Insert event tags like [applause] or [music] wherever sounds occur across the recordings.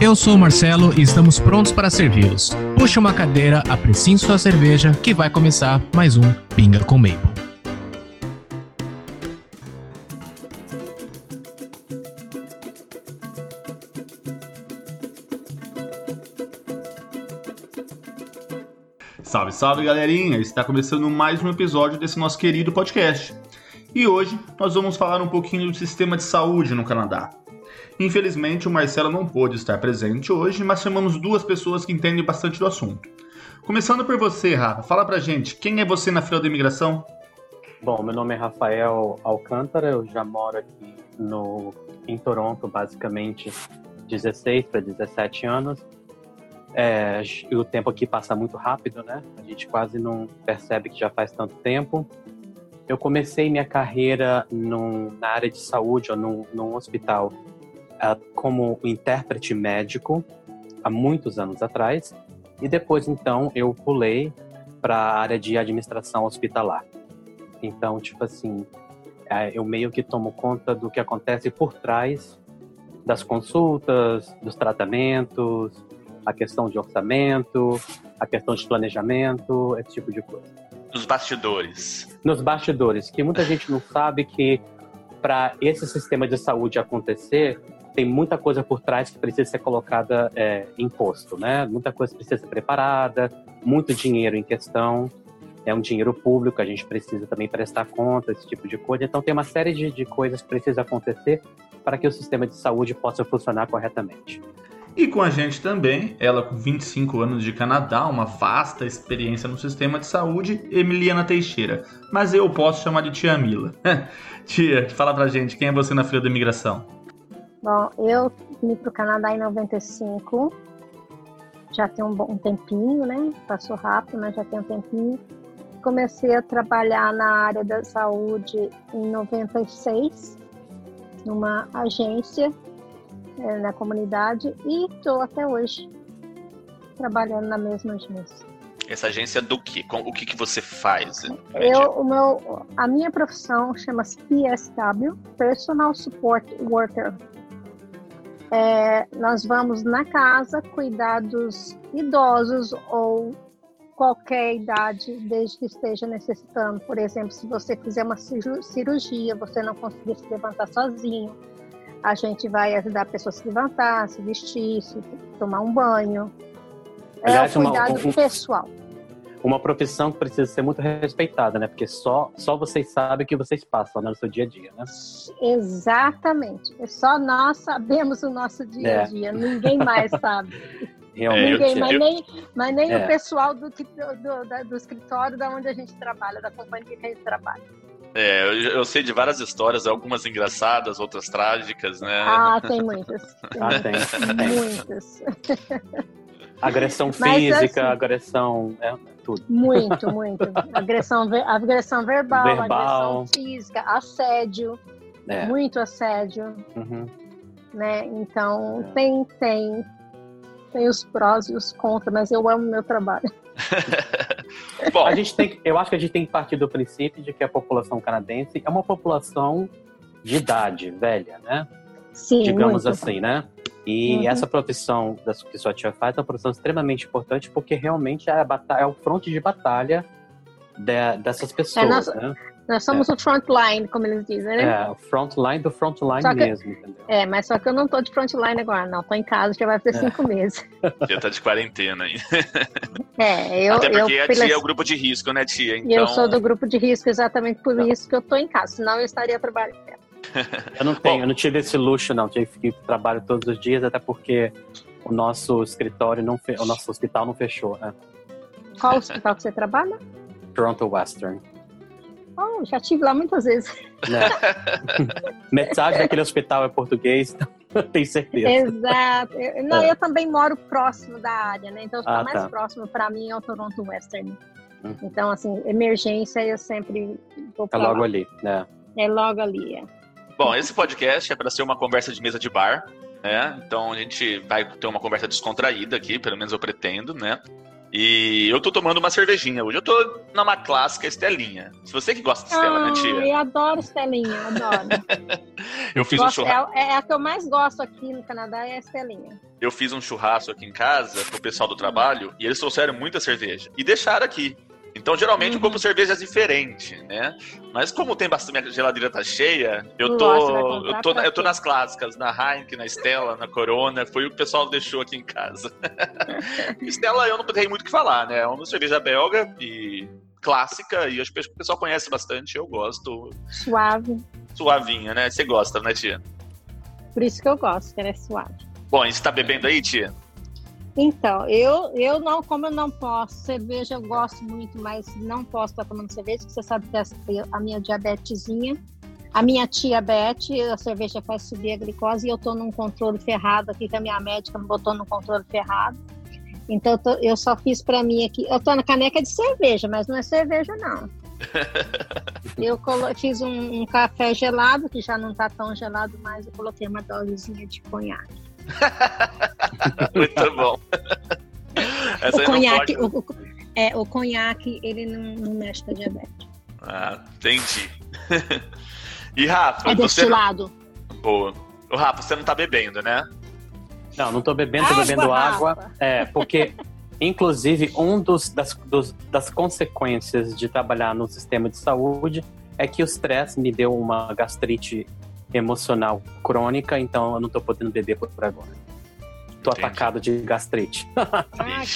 Eu sou o Marcelo e estamos prontos para servi-los. Puxe uma cadeira, apreciem sua cerveja, que vai começar mais um Pinga com Maple. Salve, salve galerinha! Está começando mais um episódio desse nosso querido podcast. E hoje nós vamos falar um pouquinho do sistema de saúde no Canadá. Infelizmente, o Marcelo não pôde estar presente hoje, mas chamamos duas pessoas que entendem bastante do assunto. Começando por você, Rafa, fala pra gente, quem é você na fila da imigração? Bom, meu nome é Rafael Alcântara, eu já moro aqui no, em Toronto, basicamente 16 para 17 anos. É, o tempo aqui passa muito rápido, né? A gente quase não percebe que já faz tanto tempo. Eu comecei minha carreira num, na área de saúde, ou num, num hospital, como intérprete médico, há muitos anos atrás. E depois, então, eu pulei para a área de administração hospitalar. Então, tipo assim, uh, eu meio que tomo conta do que acontece por trás das consultas, dos tratamentos, a questão de orçamento, a questão de planejamento, esse tipo de coisa. Nos bastidores. Nos bastidores, que muita gente não sabe que para esse sistema de saúde acontecer, tem muita coisa por trás que precisa ser colocada é, em posto, né? Muita coisa precisa ser preparada, muito dinheiro em questão, é um dinheiro público, a gente precisa também prestar conta, esse tipo de coisa. Então tem uma série de, de coisas que precisam acontecer para que o sistema de saúde possa funcionar corretamente. E com a gente também, ela com 25 anos de Canadá, uma vasta experiência no sistema de saúde, Emiliana Teixeira. Mas eu posso chamar de tia Mila. [laughs] tia, fala pra gente, quem é você na fila da imigração? Bom, eu vim pro Canadá em 95. Já tem um, bom, tempinho, né? Passou rápido, mas já tem um tempinho. Comecei a trabalhar na área da saúde em 96, numa agência é, na comunidade e estou até hoje trabalhando na mesma agência. Essa agência do que? O que, que você faz? Eu, o meu, a minha profissão chama-se PSW, Personal Support Worker. É, nós vamos na casa cuidar dos idosos ou qualquer idade, desde que esteja necessitando. Por exemplo, se você fizer uma cirurgia, você não conseguir se levantar sozinho, a gente vai ajudar a pessoa a se levantar, se vestir, se tomar um banho. É Aliás, o cuidado uma, um, pessoal. Uma profissão que precisa ser muito respeitada, né? Porque só, só vocês sabem o que vocês passam né, no seu dia a dia, né? Exatamente. Só nós sabemos o nosso dia a é. dia. É. Ninguém mais [laughs] sabe. Realmente. Ninguém, mas nem, mas nem é. o pessoal do, do, do, do escritório da onde a gente trabalha, da companhia que a gente trabalha. É, eu, eu, sei de várias histórias, algumas engraçadas, outras trágicas, né? Ah, tem muitas. Tem [laughs] ah, tem. Muitas. Agressão física, assim, agressão. É, tudo. Muito, muito. Agressão, agressão verbal, verbal. agressão física, assédio. É. Muito assédio. Uhum. Né? Então, é. tem, tem. Tem os prós e os contras, mas eu amo meu trabalho. [laughs] Bom. A gente tem, eu acho que a gente tem que partir do princípio de que a população canadense é uma população de idade velha, né? Sim, Digamos muito. assim, né? E uhum. essa profissão que sua tia faz é uma profissão extremamente importante porque realmente é, batalha, é o fronte de batalha de, dessas pessoas. É, nós, né? nós somos é. o frontline, como eles dizem, né? É, o frontline do frontline que, mesmo, entendeu? É, mas só que eu não tô de frontline agora, não. Tô em casa, já vai fazer é. cinco meses. [laughs] Já tá de quarentena aí. É, eu... Até porque eu, a tia é o grupo de risco, né, tia? Então... E eu sou do grupo de risco exatamente por tá. isso que eu tô em casa, senão eu estaria trabalhando. Eu não tenho, Bom, eu não tive esse luxo, não. Tive que trabalho todos os dias, até porque o nosso escritório, não fe... o nosso hospital não fechou, né? Qual hospital que você trabalha? Toronto Western. Oh, já tive lá muitas vezes. É. [laughs] Metade daquele hospital é português, então tenho certeza. Exato. Eu, não, é. eu também moro próximo da área, né? Então, o ah, mais tá. próximo para mim é o Toronto Western. Hum. Então, assim, emergência eu sempre vou É logo lá. ali, né? É logo ali, é. Bom, esse podcast é para ser uma conversa de mesa de bar, né? Então a gente vai ter uma conversa descontraída aqui, pelo menos eu pretendo, né? E eu tô tomando uma cervejinha hoje. Eu tô numa clássica Estelinha. Se você que gosta de Estela, ah, né, tia? Eu adoro Estelinha, adoro. [laughs] eu fiz gosto, um churrasco. É, é, a que eu mais gosto aqui no Canadá, é a Estelinha. Eu fiz um churrasco aqui em casa pro pessoal do trabalho e eles trouxeram muita cerveja. E deixaram aqui. Então, geralmente, uhum. eu compro cervejas diferentes, né? Mas como tem bastante, minha geladeira tá cheia, eu tô, eu tô, eu tô nas clássicas, na Heineken, na Stella, na Corona, foi o que o pessoal deixou aqui em casa. [laughs] Stella eu não tenho muito o que falar, né? É uma cerveja belga e clássica, e acho que o pessoal conhece bastante, eu gosto. Suave. Suavinha, né? Você gosta, né, tia? Por isso que eu gosto, que ela é suave. Bom, e você tá bebendo aí, tia? Então, eu, eu não, como eu não posso, cerveja eu gosto muito, mas não posso estar tomando cerveja, porque você sabe que a, minha diabetesinha, a minha tia Beth, a cerveja faz subir a glicose e eu tô num controle ferrado aqui, que a minha médica me botou num controle ferrado. Então eu, tô, eu só fiz para mim aqui, eu tô na caneca de cerveja, mas não é cerveja não. [laughs] eu fiz um, um, café gelado, que já não tá tão gelado mais, eu coloquei uma dosezinha de conhaque. [laughs] Muito bom. Essa o conhaque, pode... o, é, o conhaque, ele não, não mexe com a diabetes. Ah, entendi. [laughs] e Rafa, é destilado. Não... Boa. O Rafa, você não tá bebendo, né? Não, não tô bebendo, tô água, bebendo água. Rafa. É, porque, inclusive, um dos das, dos, das consequências de trabalhar no sistema de saúde é que o stress me deu uma gastrite emocional crônica, então eu não tô podendo beber por agora. Tô Entendi. atacado de gastrite. [laughs] ah,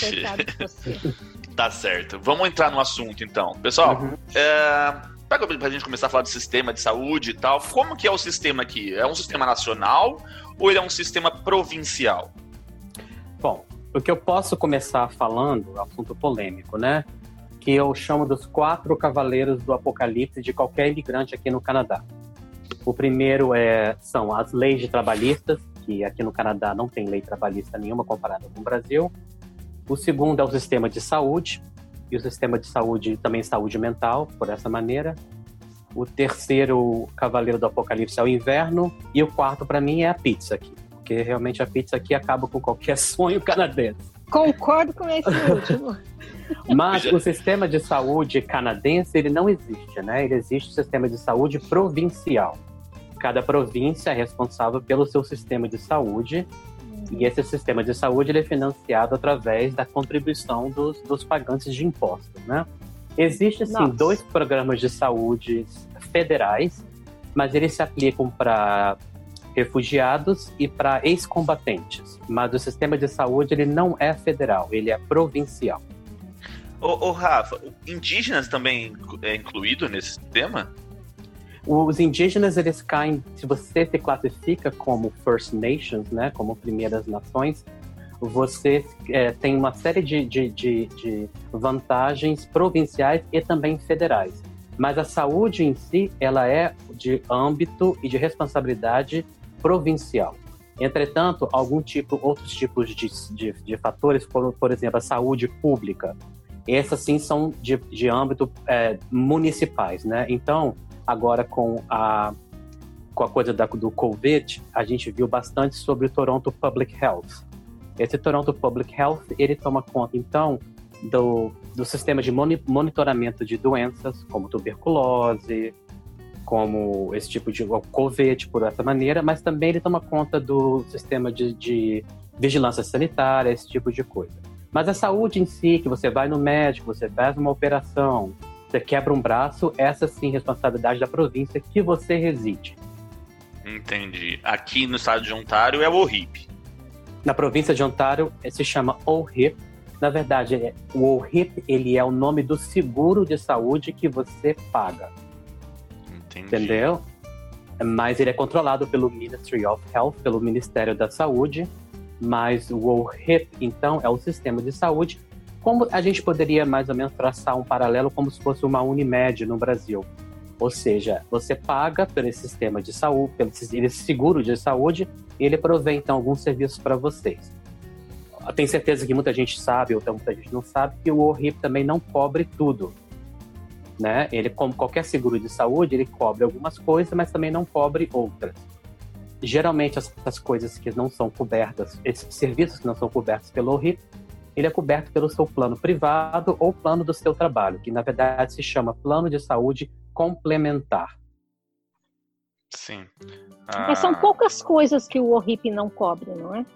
coitado de você. [laughs] Tá certo. Vamos entrar no assunto então. Pessoal, uhum. é, pra gente começar a falar do sistema de saúde e tal, como que é o sistema aqui? É um sistema nacional ou ele é um sistema provincial? Bom, o que eu posso começar falando, assunto polêmico, né? Que eu chamo dos quatro cavaleiros do apocalipse de qualquer imigrante aqui no Canadá. O primeiro é, são as leis trabalhistas, que aqui no Canadá não tem lei trabalhista nenhuma comparada com o Brasil. O segundo é o sistema de saúde, e o sistema de saúde também saúde mental, por essa maneira. O terceiro cavaleiro do apocalipse é o inverno. E o quarto, para mim, é a pizza aqui. Porque realmente a pizza aqui acaba com qualquer [laughs] sonho canadense. Concordo com esse [laughs] último. Mas o sistema de saúde canadense, ele não existe, né? Ele existe o sistema de saúde provincial cada província é responsável pelo seu sistema de saúde uhum. e esse sistema de saúde é financiado através da contribuição dos, dos pagantes de impostos, né? Existem, sim, dois programas de saúde federais, mas eles se aplicam para refugiados e para ex-combatentes. Mas o sistema de saúde ele não é federal, ele é provincial. Ô, ô Rafa, indígenas também é incluído nesse sistema? Os indígenas, eles caem, se você se classifica como First Nations, né, como primeiras nações, você é, tem uma série de, de, de, de, vantagens provinciais e também federais. Mas a saúde em si, ela é de âmbito e de responsabilidade provincial. Entretanto, algum tipo, outros tipos de, de, de fatores, por, por exemplo, a saúde pública, essas sim são de, de âmbito é, municipais, né? Então, Agora, com a, com a coisa da, do Covid, a gente viu bastante sobre o Toronto Public Health. Esse Toronto Public Health, ele toma conta, então, do, do sistema de monitoramento de doenças, como tuberculose, como esse tipo de COVID, por essa maneira, mas também ele toma conta do sistema de, de vigilância sanitária, esse tipo de coisa. Mas a saúde em si, que você vai no médico, você faz uma operação, você quebra um braço, essa sim é responsabilidade da província que você reside. Entendi. Aqui no estado de Ontário é o OHIP. Na província de Ontário eh, se chama OHIP. Na verdade, é, o OHIP ele é o nome do seguro de saúde que você paga. Entendi. Entendeu? Mas ele é controlado pelo Ministry of Health, pelo Ministério da Saúde. Mas o OHIP, então, é o sistema de saúde como a gente poderia mais ou menos traçar um paralelo como se fosse uma Unimed no Brasil? Ou seja, você paga pelo sistema de saúde, pelo seguro de saúde, e ele provém então alguns serviços para vocês. tenho certeza que muita gente sabe, ou então muita gente não sabe, que o ORIP também não cobre tudo. Né? Ele, como qualquer seguro de saúde, ele cobre algumas coisas, mas também não cobre outras. Geralmente, essas coisas que não são cobertas, esses serviços que não são cobertos pelo ORIP, ele é coberto pelo seu plano privado ou plano do seu trabalho, que na verdade se chama plano de saúde complementar. Sim. Ah... Mas são poucas coisas que o ORIP não cobre, não é?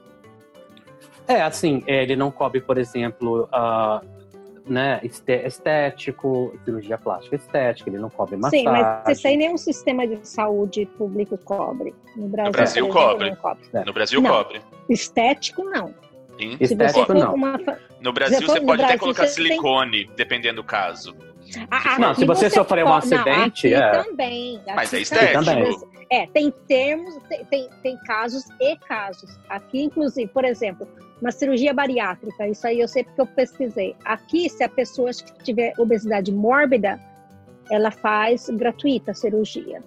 É, assim, ele não cobre, por exemplo, uh, né, estético, cirurgia plástica estética, ele não cobre massagem. Sim, mas isso aí nenhum sistema de saúde público cobre. No Brasil, no Brasil cobre. cobre. No Brasil não. cobre. Estético, não. Sim. Estético, não. Uma... No Brasil, você, pode Brasil, até colocar silicone, tem... dependendo do caso. Ah, ah, não, se você, você sofrer um acidente. Não, é... também. Mas é estético. É, tem termos, tem, tem, tem, casos e casos. Aqui, inclusive, por exemplo, uma cirurgia bariátrica, isso aí eu sei porque eu pesquisei. Aqui, se a pessoa tiver obesidade mórbida, ela faz gratuita a cirurgia.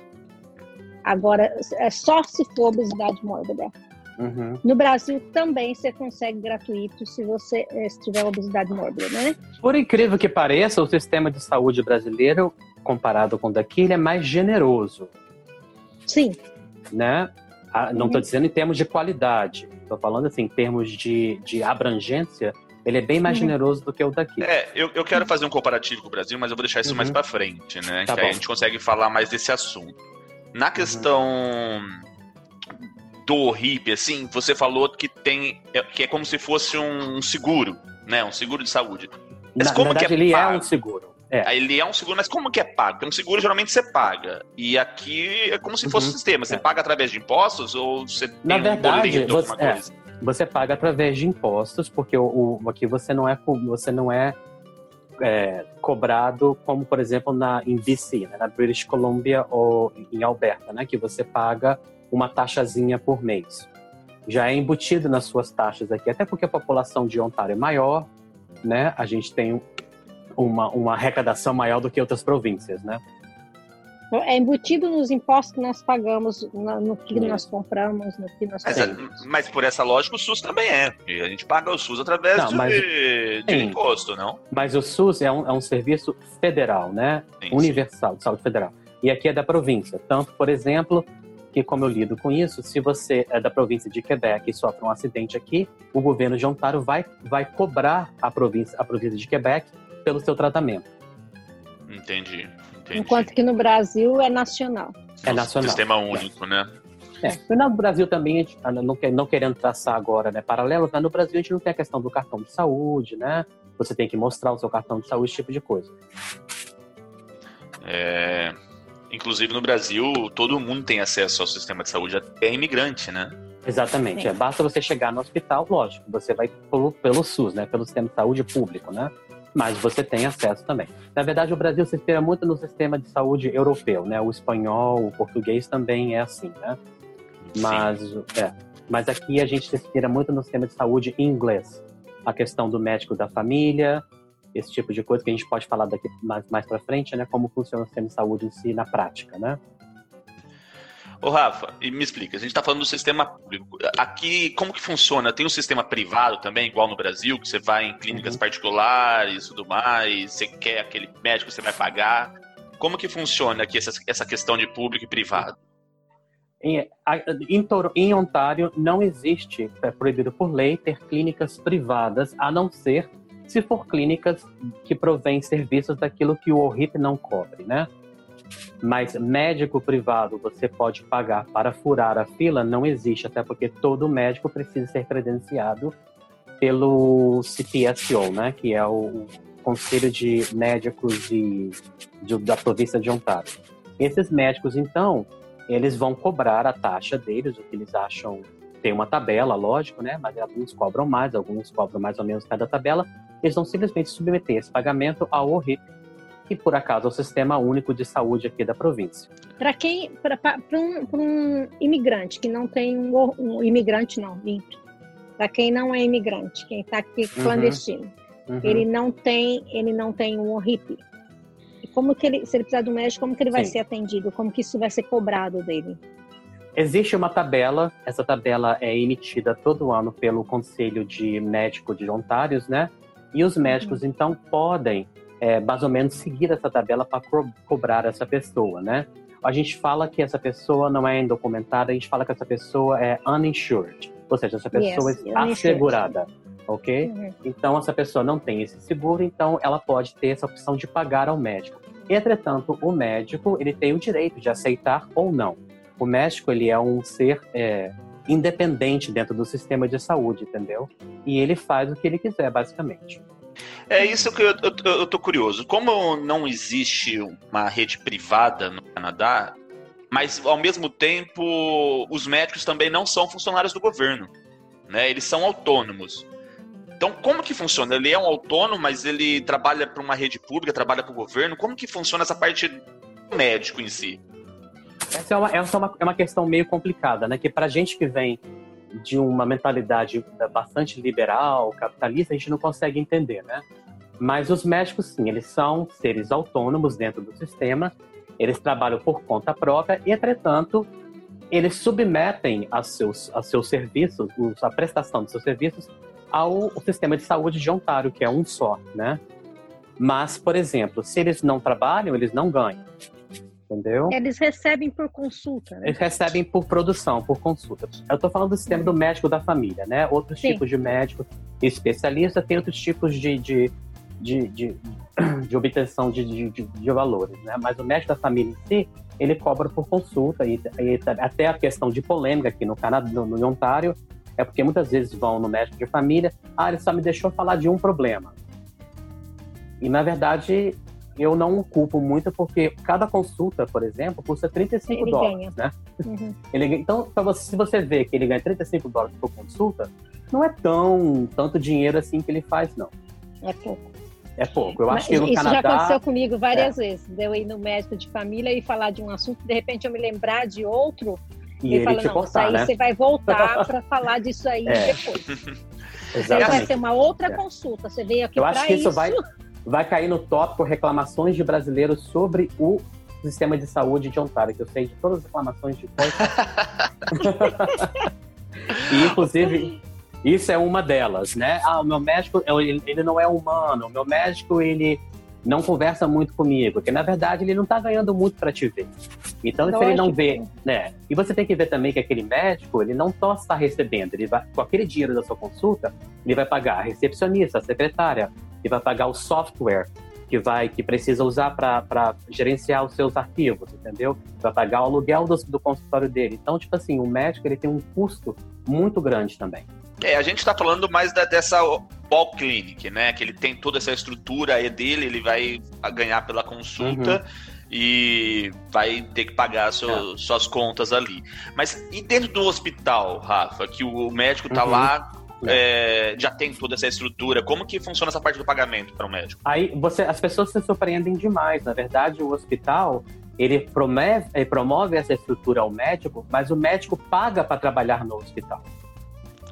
Agora, é só se for obesidade mórbida. Uhum. No Brasil também você consegue gratuito se você eh, tiver obesidade mórbida, né? Por incrível que pareça, o sistema de saúde brasileiro, comparado com o daqui, ele é mais generoso. Sim. Né? Ah, não estou uhum. dizendo em termos de qualidade, estou falando assim, em termos de, de abrangência, ele é bem mais uhum. generoso do que o daqui. É, eu, eu quero fazer um comparativo com o Brasil, mas eu vou deixar isso uhum. mais para frente, né? Tá que bom. aí a gente consegue falar mais desse assunto. Na uhum. questão do RIP, assim, você falou que tem é, que é como se fosse um seguro, né? Um seguro de saúde. Mas na, como na verdade, que é ele pago? é um seguro. É. Ele é um seguro, mas como que é pago? Porque um seguro geralmente você paga. E aqui é como se fosse uhum. um sistema. Você é. paga através de impostos ou você tem Na verdade, um você, é, você paga através de impostos, porque o, o, aqui você não é, você não é, é, cobrado como, por exemplo, na, em BC, né, na British Columbia ou em Alberta, né? Que você paga uma taxazinha por mês. Já é embutido nas suas taxas aqui, até porque a população de Ontário é maior, né? A gente tem uma, uma arrecadação maior do que outras províncias, né? É embutido nos impostos que nós pagamos, no que nós compramos, no que nós mas, mas, por essa lógica, o SUS também é. A gente paga o SUS através não, mas, de, de imposto, não? Mas o SUS é um, é um serviço federal, né? Sim, Universal, sim. de saúde federal. E aqui é da província. Tanto, por exemplo, que como eu lido com isso, se você é da província de Quebec e sofre um acidente aqui, o governo de Ontário vai, vai cobrar a província, a província de Quebec pelo seu tratamento. Entendi, entendi. Enquanto que no Brasil é nacional. É nacional. Sistema único, né? É, no Brasil também, ah, não, não querendo traçar agora né, paralelos, mas no Brasil a gente não tem a questão do cartão de saúde, né? Você tem que mostrar o seu cartão de saúde, esse tipo de coisa. É, Inclusive no Brasil, todo mundo tem acesso ao sistema de saúde, até imigrante, né? Exatamente. É, basta você chegar no hospital, lógico, você vai pelo, pelo SUS, né? Pelo sistema de saúde público, né? Mas você tem acesso também. Na verdade, o Brasil se inspira muito no sistema de saúde europeu, né? O espanhol, o português também é assim, né? Mas, é, mas aqui a gente se inspira muito no sistema de saúde inglês. A questão do médico da família, esse tipo de coisa que a gente pode falar daqui mais, mais para frente, né? Como funciona o sistema de saúde em si na prática, né? Ô Rafa, e me explica, a gente está falando do sistema público. Aqui, como que funciona? Tem um sistema privado também, igual no Brasil, que você vai em clínicas uhum. particulares e tudo mais, você quer aquele médico, você vai pagar. Como que funciona aqui essa, essa questão de público e privado? Em, em, em Ontário não existe, é proibido por lei, ter clínicas privadas, a não ser se for clínicas que provêm serviços daquilo que o ORIP não cobre, né? Mas médico privado você pode pagar para furar a fila não existe, até porque todo médico precisa ser credenciado pelo CPSO, né? Que é o Conselho de Médicos de, da província de Ontário. Esses médicos, então, eles vão cobrar a taxa deles, o que eles acham tem uma tabela, lógico, né? Mas alguns cobram mais, alguns cobram mais ou menos cada tabela. Eles vão simplesmente submeter esse pagamento ao ORIP, que por acaso é o Sistema Único de Saúde aqui da província. Para quem, para um, um, imigrante que não tem um, um imigrante não, para quem não é imigrante, quem está aqui uhum. clandestino, uhum. ele não tem, ele não tem um ORIP. E como que ele, se ele precisar do médico, como que ele vai Sim. ser atendido? Como que isso vai ser cobrado dele? Existe uma tabela, essa tabela é emitida todo ano pelo Conselho de Médico de Ontários, né? E os médicos, uhum. então, podem, é, mais ou menos, seguir essa tabela para co cobrar essa pessoa, né? A gente fala que essa pessoa não é indocumentada, a gente fala que essa pessoa é uninsured, ou seja, essa pessoa yes, está assegurada, ok? Uhum. Então, essa pessoa não tem esse seguro, então ela pode ter essa opção de pagar ao médico. Entretanto, o médico ele tem o direito de aceitar ou não. O médico ele é um ser é, independente dentro do sistema de saúde, entendeu? E ele faz o que ele quiser, basicamente. É isso que eu, eu, eu tô curioso. Como não existe uma rede privada no Canadá, mas ao mesmo tempo os médicos também não são funcionários do governo, né? Eles são autônomos. Então, como que funciona? Ele é um autônomo, mas ele trabalha para uma rede pública, trabalha para o governo? Como que funciona essa parte do médico em si? Essa é uma, essa é uma, é uma questão meio complicada, né? Que para gente que vem de uma mentalidade bastante liberal, capitalista, a gente não consegue entender, né? Mas os médicos, sim, eles são seres autônomos dentro do sistema, eles trabalham por conta própria, e, entretanto, eles submetem a seus, a seus serviços, a prestação de seus serviços ao sistema de saúde de Ontário, que é um só, né? Mas, por exemplo, se eles não trabalham, eles não ganham. Entendeu? Eles recebem por consulta. Né? Eles recebem por produção, por consulta. Eu estou falando do sistema do médico da família, né? Outros Sim. tipos de médico especialista tem outros tipos de, de, de, de, [clears throat] de obtenção de, de, de, valores, né? Mas o médico da família em si, ele cobra por consulta e, e até a questão de polêmica aqui no Canadá, no, no Ontário, é porque muitas vezes vão no médico de família, ah, ele só me deixou falar de um problema. E na verdade, eu não culpo muito porque cada consulta, por exemplo, custa 35 ele dólares, ganha. né? Uhum. Ele, então, você, se você vê que ele ganha 35 dólares por consulta, não é tão tanto dinheiro assim que ele faz, não. É pouco. É pouco. Eu acho que no Isso Canadá... já aconteceu comigo várias é. vezes. De eu ir no médico de família e falar de um assunto, de repente eu me lembrar de outro e ele, fala, não, cortar, aí né? você vai voltar para falar disso aí [laughs] é. depois. [laughs] Exatamente. Vai ser uma outra é. consulta. Você veio aqui Eu acho que isso, isso vai, vai cair no tópico reclamações de brasileiros sobre o sistema de saúde de Ontário, que eu sei de todas as reclamações de todos. [laughs] e, inclusive, isso é uma delas, né? Ah, o meu médico, ele não é humano. O meu médico, ele não conversa muito comigo, porque na verdade ele não está ganhando muito para te ver. Então, se ele não vê, né? E você tem que ver também que aquele médico, ele não só está recebendo, ele vai, com aquele dinheiro da sua consulta, ele vai pagar a recepcionista, a secretária, ele vai pagar o software que vai que precisa usar para gerenciar os seus arquivos, entendeu? Vai pagar o aluguel do, do consultório dele. Então, tipo assim, o médico ele tem um custo muito grande também. É, a gente está falando mais da, dessa Ball Clinic, né? Que ele tem toda essa estrutura aí dele, ele vai ganhar pela consulta. Uhum. E vai ter que pagar seu, é. suas contas ali. Mas e dentro do hospital, Rafa, que o médico tá uhum. lá é. é, já tem toda essa estrutura. Como que funciona essa parte do pagamento para o médico? Aí você, as pessoas se surpreendem demais. Na verdade, o hospital ele promove, ele promove essa estrutura ao médico, mas o médico paga para trabalhar no hospital.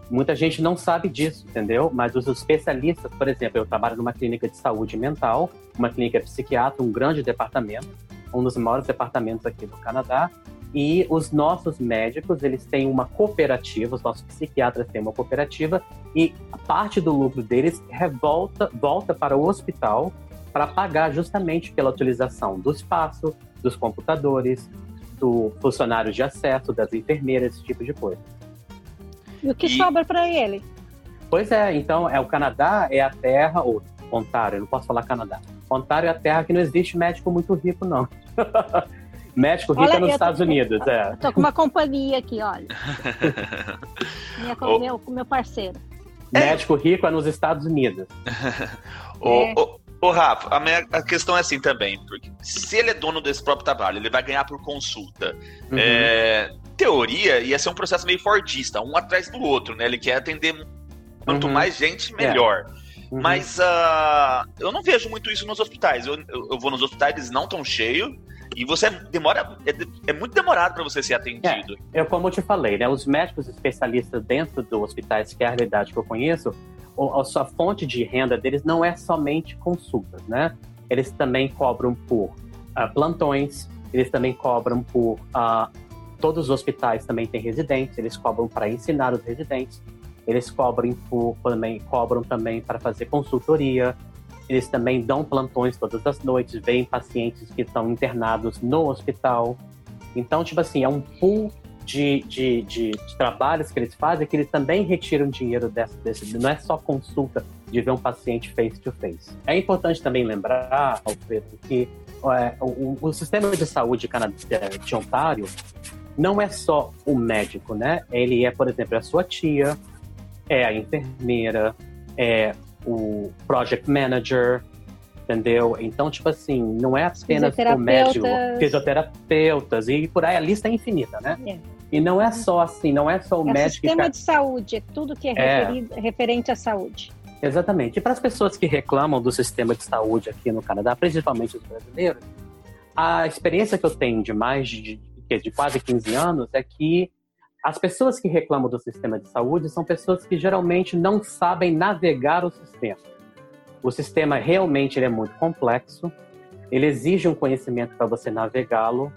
Muita gente não sabe disso, entendeu? Mas os especialistas, por exemplo, eu trabalho numa clínica de saúde mental, uma clínica psiquiatra, um grande departamento, um dos maiores departamentos aqui do Canadá. E os nossos médicos, eles têm uma cooperativa, os nossos psiquiatras têm uma cooperativa e parte do lucro deles revolta, volta para o hospital para pagar justamente pela utilização do espaço, dos computadores, do funcionário de acesso, das enfermeiras, esse tipo de coisa. E o que e... sobra para ele? Pois é, então é o Canadá é a terra, ou Ontário, eu não posso falar Canadá. Ontário é a terra que não existe médico muito rico, não. [laughs] médico rico olha, é nos Estados tô, Unidos, é. Tô com uma companhia aqui, olha. [laughs] Minha, oh. meu, meu parceiro. Médico rico é nos Estados Unidos. [laughs] Ô, é. ô, Rafa, a, minha, a questão é assim também, porque se ele é dono desse próprio trabalho, ele vai ganhar por consulta. Uhum. É, teoria, ia ser um processo meio fordista, um atrás do outro, né? Ele quer atender quanto uhum. mais gente, melhor. É. Uhum. Mas uh, eu não vejo muito isso nos hospitais. Eu, eu, eu vou nos hospitais, eles não estão cheios. E você demora. É, é muito demorado para você ser atendido. É, eu, como eu te falei, né? Os médicos especialistas dentro do hospitais, que é a realidade que eu conheço, a sua fonte de renda deles não é somente consultas, né? Eles também cobram por uh, plantões, eles também cobram por uh, todos os hospitais também têm residentes, eles cobram para ensinar os residentes, eles cobram, por, também, cobram também para fazer consultoria, eles também dão plantões todas as noites, veem pacientes que estão internados no hospital. Então, tipo assim, é um pool de, de, de, de trabalhos que eles fazem que eles também retiram dinheiro dessa, desse. Não é só consulta de ver um paciente face to face. É importante também lembrar, Alfredo, que é, o, o, sistema de saúde de Ontário não é só o médico, né? Ele é, por exemplo, a sua tia, é a enfermeira, é o project manager, entendeu? Então, tipo assim, não é apenas o médico, fisioterapeutas, e por aí a lista é infinita, né? É. E não é só assim, não é só o é médico. sistema que... de saúde, é tudo que é, é. referente à saúde. Exatamente. E para as pessoas que reclamam do sistema de saúde aqui no Canadá, principalmente os brasileiros, a experiência que eu tenho de mais de, de, de quase 15 anos é que as pessoas que reclamam do sistema de saúde são pessoas que geralmente não sabem navegar o sistema. O sistema realmente é muito complexo, ele exige um conhecimento para você navegá-lo,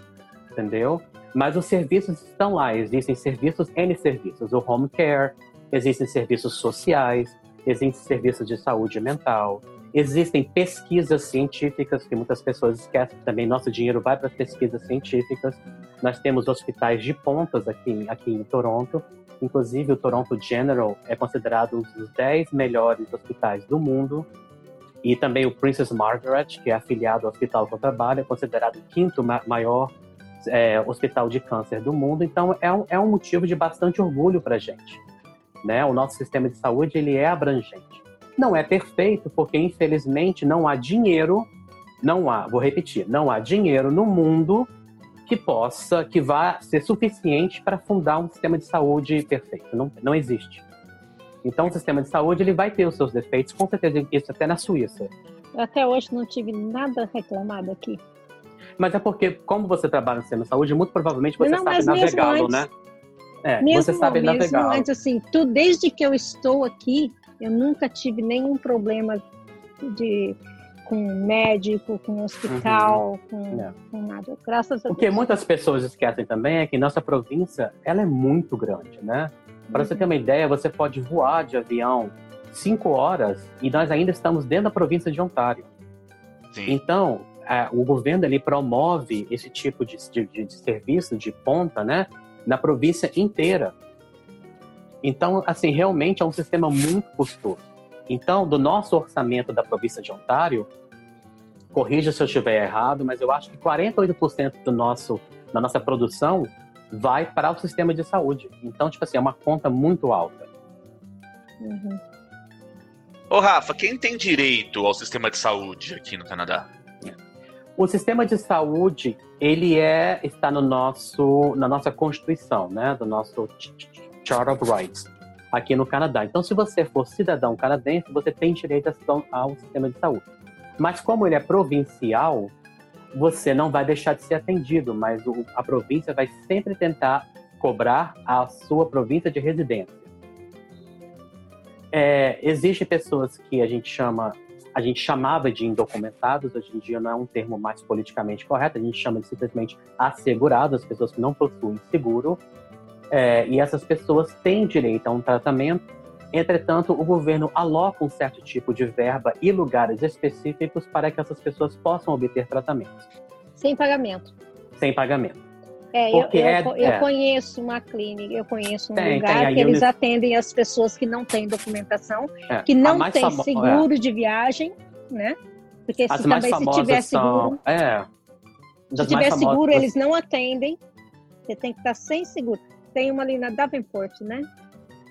entendeu? Mas os serviços estão lá, existem serviços, N serviços, o home care, existem serviços sociais, existem serviços de saúde mental, existem pesquisas científicas que muitas pessoas esquecem também. Nosso dinheiro vai para as pesquisas científicas. Nós temos hospitais de pontas aqui, aqui em Toronto. Inclusive, o Toronto General é considerado um dos 10 melhores hospitais do mundo. E também o Princess Margaret, que é afiliado ao hospital que eu trabalho, é considerado o quinto maior é, hospital de câncer do mundo. Então, é um, é um motivo de bastante orgulho para a gente. Né? O nosso sistema de saúde ele é abrangente. Não é perfeito, porque infelizmente não há dinheiro, não há, vou repetir, não há dinheiro no mundo que possa, que vá ser suficiente para fundar um sistema de saúde perfeito. Não, não existe. Então, o sistema de saúde ele vai ter os seus defeitos, com certeza, isso até na Suíça. Até hoje não tive nada reclamado aqui. Mas é porque, como você trabalha no sistema de saúde, muito provavelmente você não, sabe navegá-lo, né? É, mesmo, você sabe mesmo navegar. Antes, assim, tu, desde que eu estou aqui, eu nunca tive nenhum problema de com médico, com hospital, uhum. com, é. com, nada. Graças a Deus. O que muitas pessoas esquecem também é que nossa província, ela é muito grande, né? Para uhum. você ter uma ideia, você pode voar de avião cinco horas e nós ainda estamos dentro da província de Ontário. Sim. Então, é, o governo ele promove esse tipo de, de, de serviço de ponta, né? Na província inteira. Então, assim, realmente é um sistema muito custoso. Então, do nosso orçamento da província de Ontário, corrija se eu estiver errado, mas eu acho que 48% do nosso, da nossa produção vai para o sistema de saúde. Então, tipo assim, é uma conta muito alta. Uhum. Ô, Rafa, quem tem direito ao sistema de saúde aqui no Canadá? O sistema de saúde, ele é está no nosso na nossa constituição, né, do nosso Charter of Rights aqui no Canadá. Então, se você for cidadão canadense, você tem direito ao sistema de saúde. Mas como ele é provincial, você não vai deixar de ser atendido, mas o, a província vai sempre tentar cobrar a sua província de residência. É, Existem pessoas que a gente chama a gente chamava de indocumentados, hoje em dia não é um termo mais politicamente correto, a gente chama de simplesmente assegurados, as pessoas que não possuem seguro, é, e essas pessoas têm direito a um tratamento. Entretanto, o governo aloca um certo tipo de verba e lugares específicos para que essas pessoas possam obter tratamentos. Sem pagamento. Sem pagamento. É, eu, eu, é, eu é. conheço uma clínica, eu conheço um tem, lugar tem, que eles atendem as pessoas que não têm documentação, é, que não têm seguro é. de viagem, né? Porque se também se tiver seguro. É. Se tiver seguro, eles não atendem. Você tem que estar sem seguro. Tem uma ali na Davenport, né?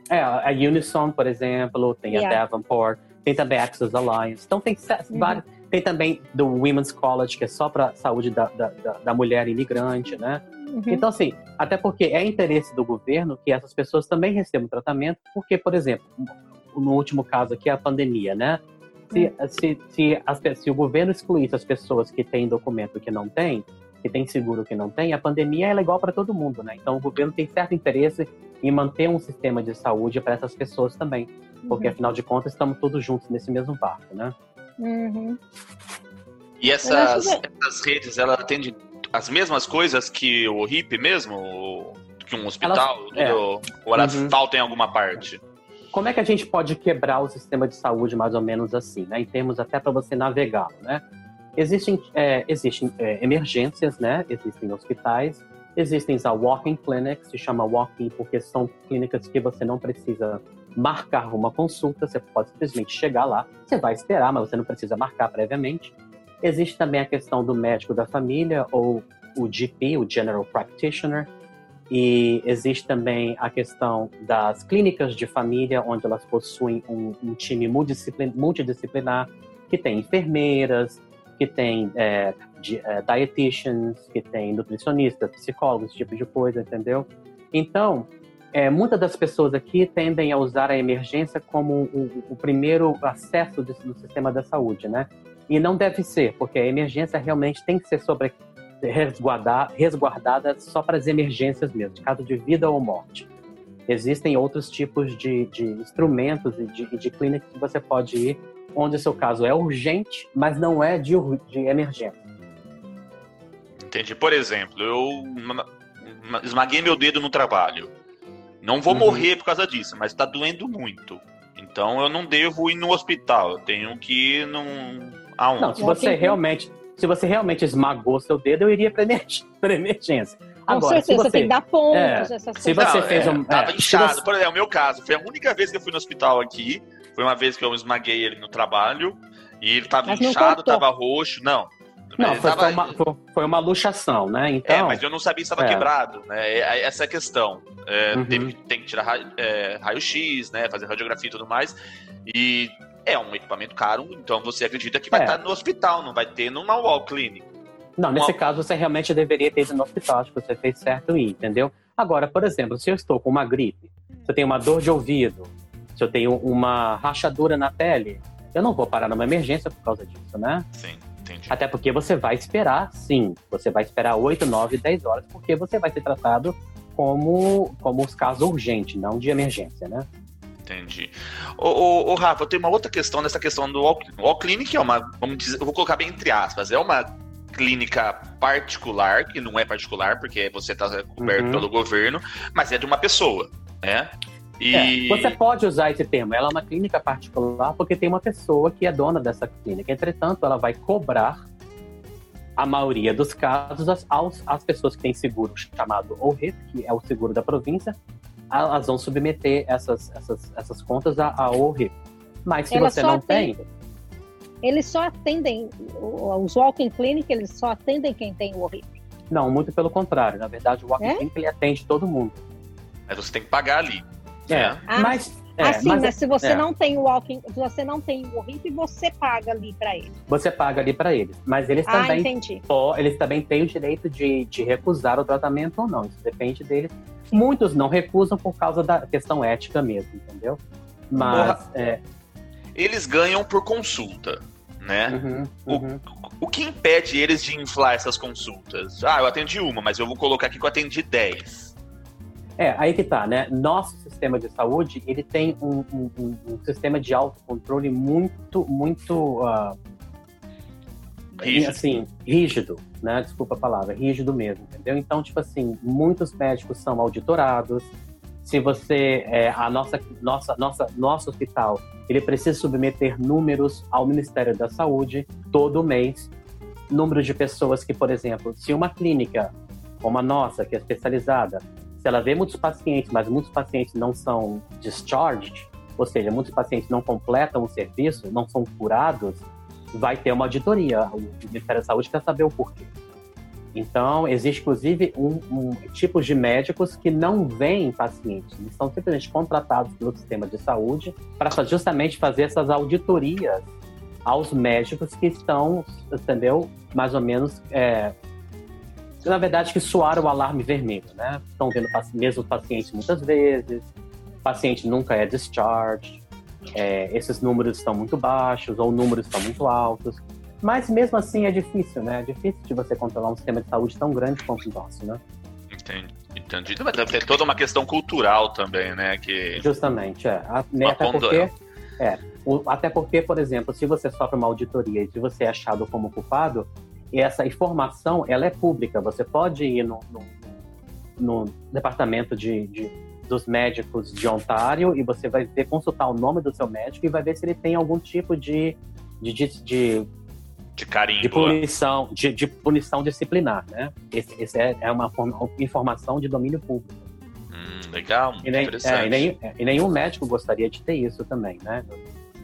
É, a Unison, por exemplo, tem yeah. a Davenport, tem também a Access Alliance. Então tem uhum. Tem também do Women's College, que é só para saúde da, da, da, mulher imigrante, né? Uhum. Então, assim, até porque é interesse do governo que essas pessoas também recebam tratamento, porque, por exemplo, no último caso aqui, a pandemia, né? Se, uhum. se, se, as, se o governo excluísse as pessoas que têm documento que não têm, que tem seguro que não tem, a pandemia é igual para todo mundo, né? Então o governo tem certo interesse em manter um sistema de saúde para essas pessoas também, porque uhum. afinal de contas estamos todos juntos nesse mesmo barco, né? Uhum. E essas, essas redes, ela atende as mesmas coisas que o HIP mesmo? Que um hospital? Elas, é. Ou elas uhum. faltam em alguma parte? Como é que a gente pode quebrar o sistema de saúde mais ou menos assim, né? Em termos até para você navegar, né? Existem, é, existem é, emergências, né? Existem hospitais, existem as walking clinics, se chama walking porque são clínicas que você não precisa marcar uma consulta, você pode simplesmente chegar lá, você vai esperar, mas você não precisa marcar previamente. Existe também a questão do médico da família ou o GP, o General Practitioner, e existe também a questão das clínicas de família, onde elas possuem um, um time multidisciplinar, que tem enfermeiras, que tem é, de, é, dietitians, que tem nutricionistas, psicólogos, esse tipo de coisa, entendeu? Então, é, muitas das pessoas aqui tendem a usar a emergência como o, o primeiro acesso do, do sistema da saúde, né? E não deve ser, porque a emergência realmente tem que ser sobre, resguardar, resguardada só para as emergências mesmo, de caso de vida ou morte. Existem outros tipos de, de instrumentos e de, de clínicas que você pode ir, onde o seu caso é urgente, mas não é de, de emergência. Entendi. Por exemplo, eu esmaguei meu dedo no trabalho não vou uhum. morrer por causa disso, mas tá doendo muito. Então eu não devo ir no hospital, eu tenho que ir num. Aonde? Não, se você realmente. Se você realmente esmagou seu dedo, eu iria para emergência. [laughs] Agora, Com certeza, se você, tem que dar pontos, é, essas Se você não, fez é, um. Tava é, inchado. Você... Por exemplo, o meu caso, foi a única vez que eu fui no hospital aqui. Foi uma vez que eu esmaguei ele no trabalho. E ele tava mas inchado, tava roxo. Não, não, foi, tava... foi, uma, foi, uma luxação, né? Então, é, mas eu não sabia se estava é. quebrado, né? É, é, essa é a questão. É, uhum. tem, tem, que tirar é, raio-x, né? Fazer radiografia e tudo mais. E é um equipamento caro, então você acredita que vai é. estar no hospital, não vai ter numa wall clinic. Não, nesse caso você realmente deveria ter ido no hospital, acho que você fez certo em, entendeu? Agora, por exemplo, se eu estou com uma gripe, se eu tenho uma dor de ouvido, se eu tenho uma rachadura na pele, eu não vou parar numa emergência por causa disso, né? Sim. Entendi. Até porque você vai esperar, sim. Você vai esperar 8, 9, 10 horas, porque você vai ser tratado como, como os casos urgentes, não de emergência, né? Entendi. Ô, ô, ô, Rafa, eu tenho uma outra questão nessa questão do All Clinic, é uma, vamos dizer, eu vou colocar bem entre aspas, é uma clínica particular, que não é particular, porque você está coberto uhum. pelo governo, mas é de uma pessoa, né? E... É, você pode usar esse termo. Ela é uma clínica particular porque tem uma pessoa que é dona dessa clínica. Entretanto, ela vai cobrar a maioria dos casos aos, às pessoas que têm seguro chamado OREP, que é o seguro da província, elas vão submeter essas, essas, essas contas à OREP. Mas se Ela você não tem... Eles só atendem, os walking clinic, eles só atendem quem tem o ORIP. Não, muito pelo contrário. Na verdade, o walking é? clinic ele atende todo mundo. Mas você tem que pagar ali. É, ah, mas é, assim, mas, mas, se você é. não tem o walking, se você não tem o RIP, você paga ali para ele. Você paga ali para eles, mas eles ah, também, entendi. Eles também têm o direito de, de recusar o tratamento ou não. Isso depende deles. Muitos não recusam por causa da questão ética mesmo, entendeu? Mas é... eles ganham por consulta, né? Uhum, uhum. O, o que impede eles de inflar essas consultas? Ah, eu atendi uma, mas eu vou colocar aqui que eu atendi 10 é, aí que tá, né? Nosso sistema de saúde, ele tem um, um, um sistema de autocontrole muito, muito... Uh, rígido. Assim, rígido, né? Desculpa a palavra, rígido mesmo, entendeu? Então, tipo assim, muitos médicos são auditorados. Se você, é, a nossa, nossa, nossa, nosso hospital, ele precisa submeter números ao Ministério da Saúde todo mês. Número de pessoas que, por exemplo, se uma clínica como a nossa, que é especializada, se ela vê muitos pacientes, mas muitos pacientes não são discharged, ou seja, muitos pacientes não completam o serviço, não são curados, vai ter uma auditoria. O Ministério da Saúde quer saber o porquê. Então, existe inclusive um, um tipo de médicos que não veem pacientes, eles são simplesmente contratados pelo sistema de saúde para justamente fazer essas auditorias aos médicos que estão, entendeu, mais ou menos é, na verdade, que soaram o alarme vermelho, né? Estão vendo mesmo pacientes muitas vezes, o paciente nunca é discharged, é, esses números estão muito baixos ou números estão muito altos. Mas mesmo assim é difícil, né? É difícil de você controlar um sistema de saúde tão grande quanto o nosso, né? Entendi. Entendido, mas deve ter toda uma questão cultural também, né? Que... Justamente, é. A, né, até, porque, é o, até porque, por exemplo, se você sofre uma auditoria e se você é achado como culpado, E essa informação, ela é pública. Você pode ir no, no, no departamento de, de, dos médicos de Ontário e você vai ver, consultar o nome do seu médico e vai ver se ele tem algum tipo de, de, de, de de carimbo. De punição, de, de punição disciplinar, né? Esse, esse é, é, uma, uma informação de domínio público. Hum, legal, e nem, interessante. É, e, nem, e, nenhum médico gostaria de ter isso também, né?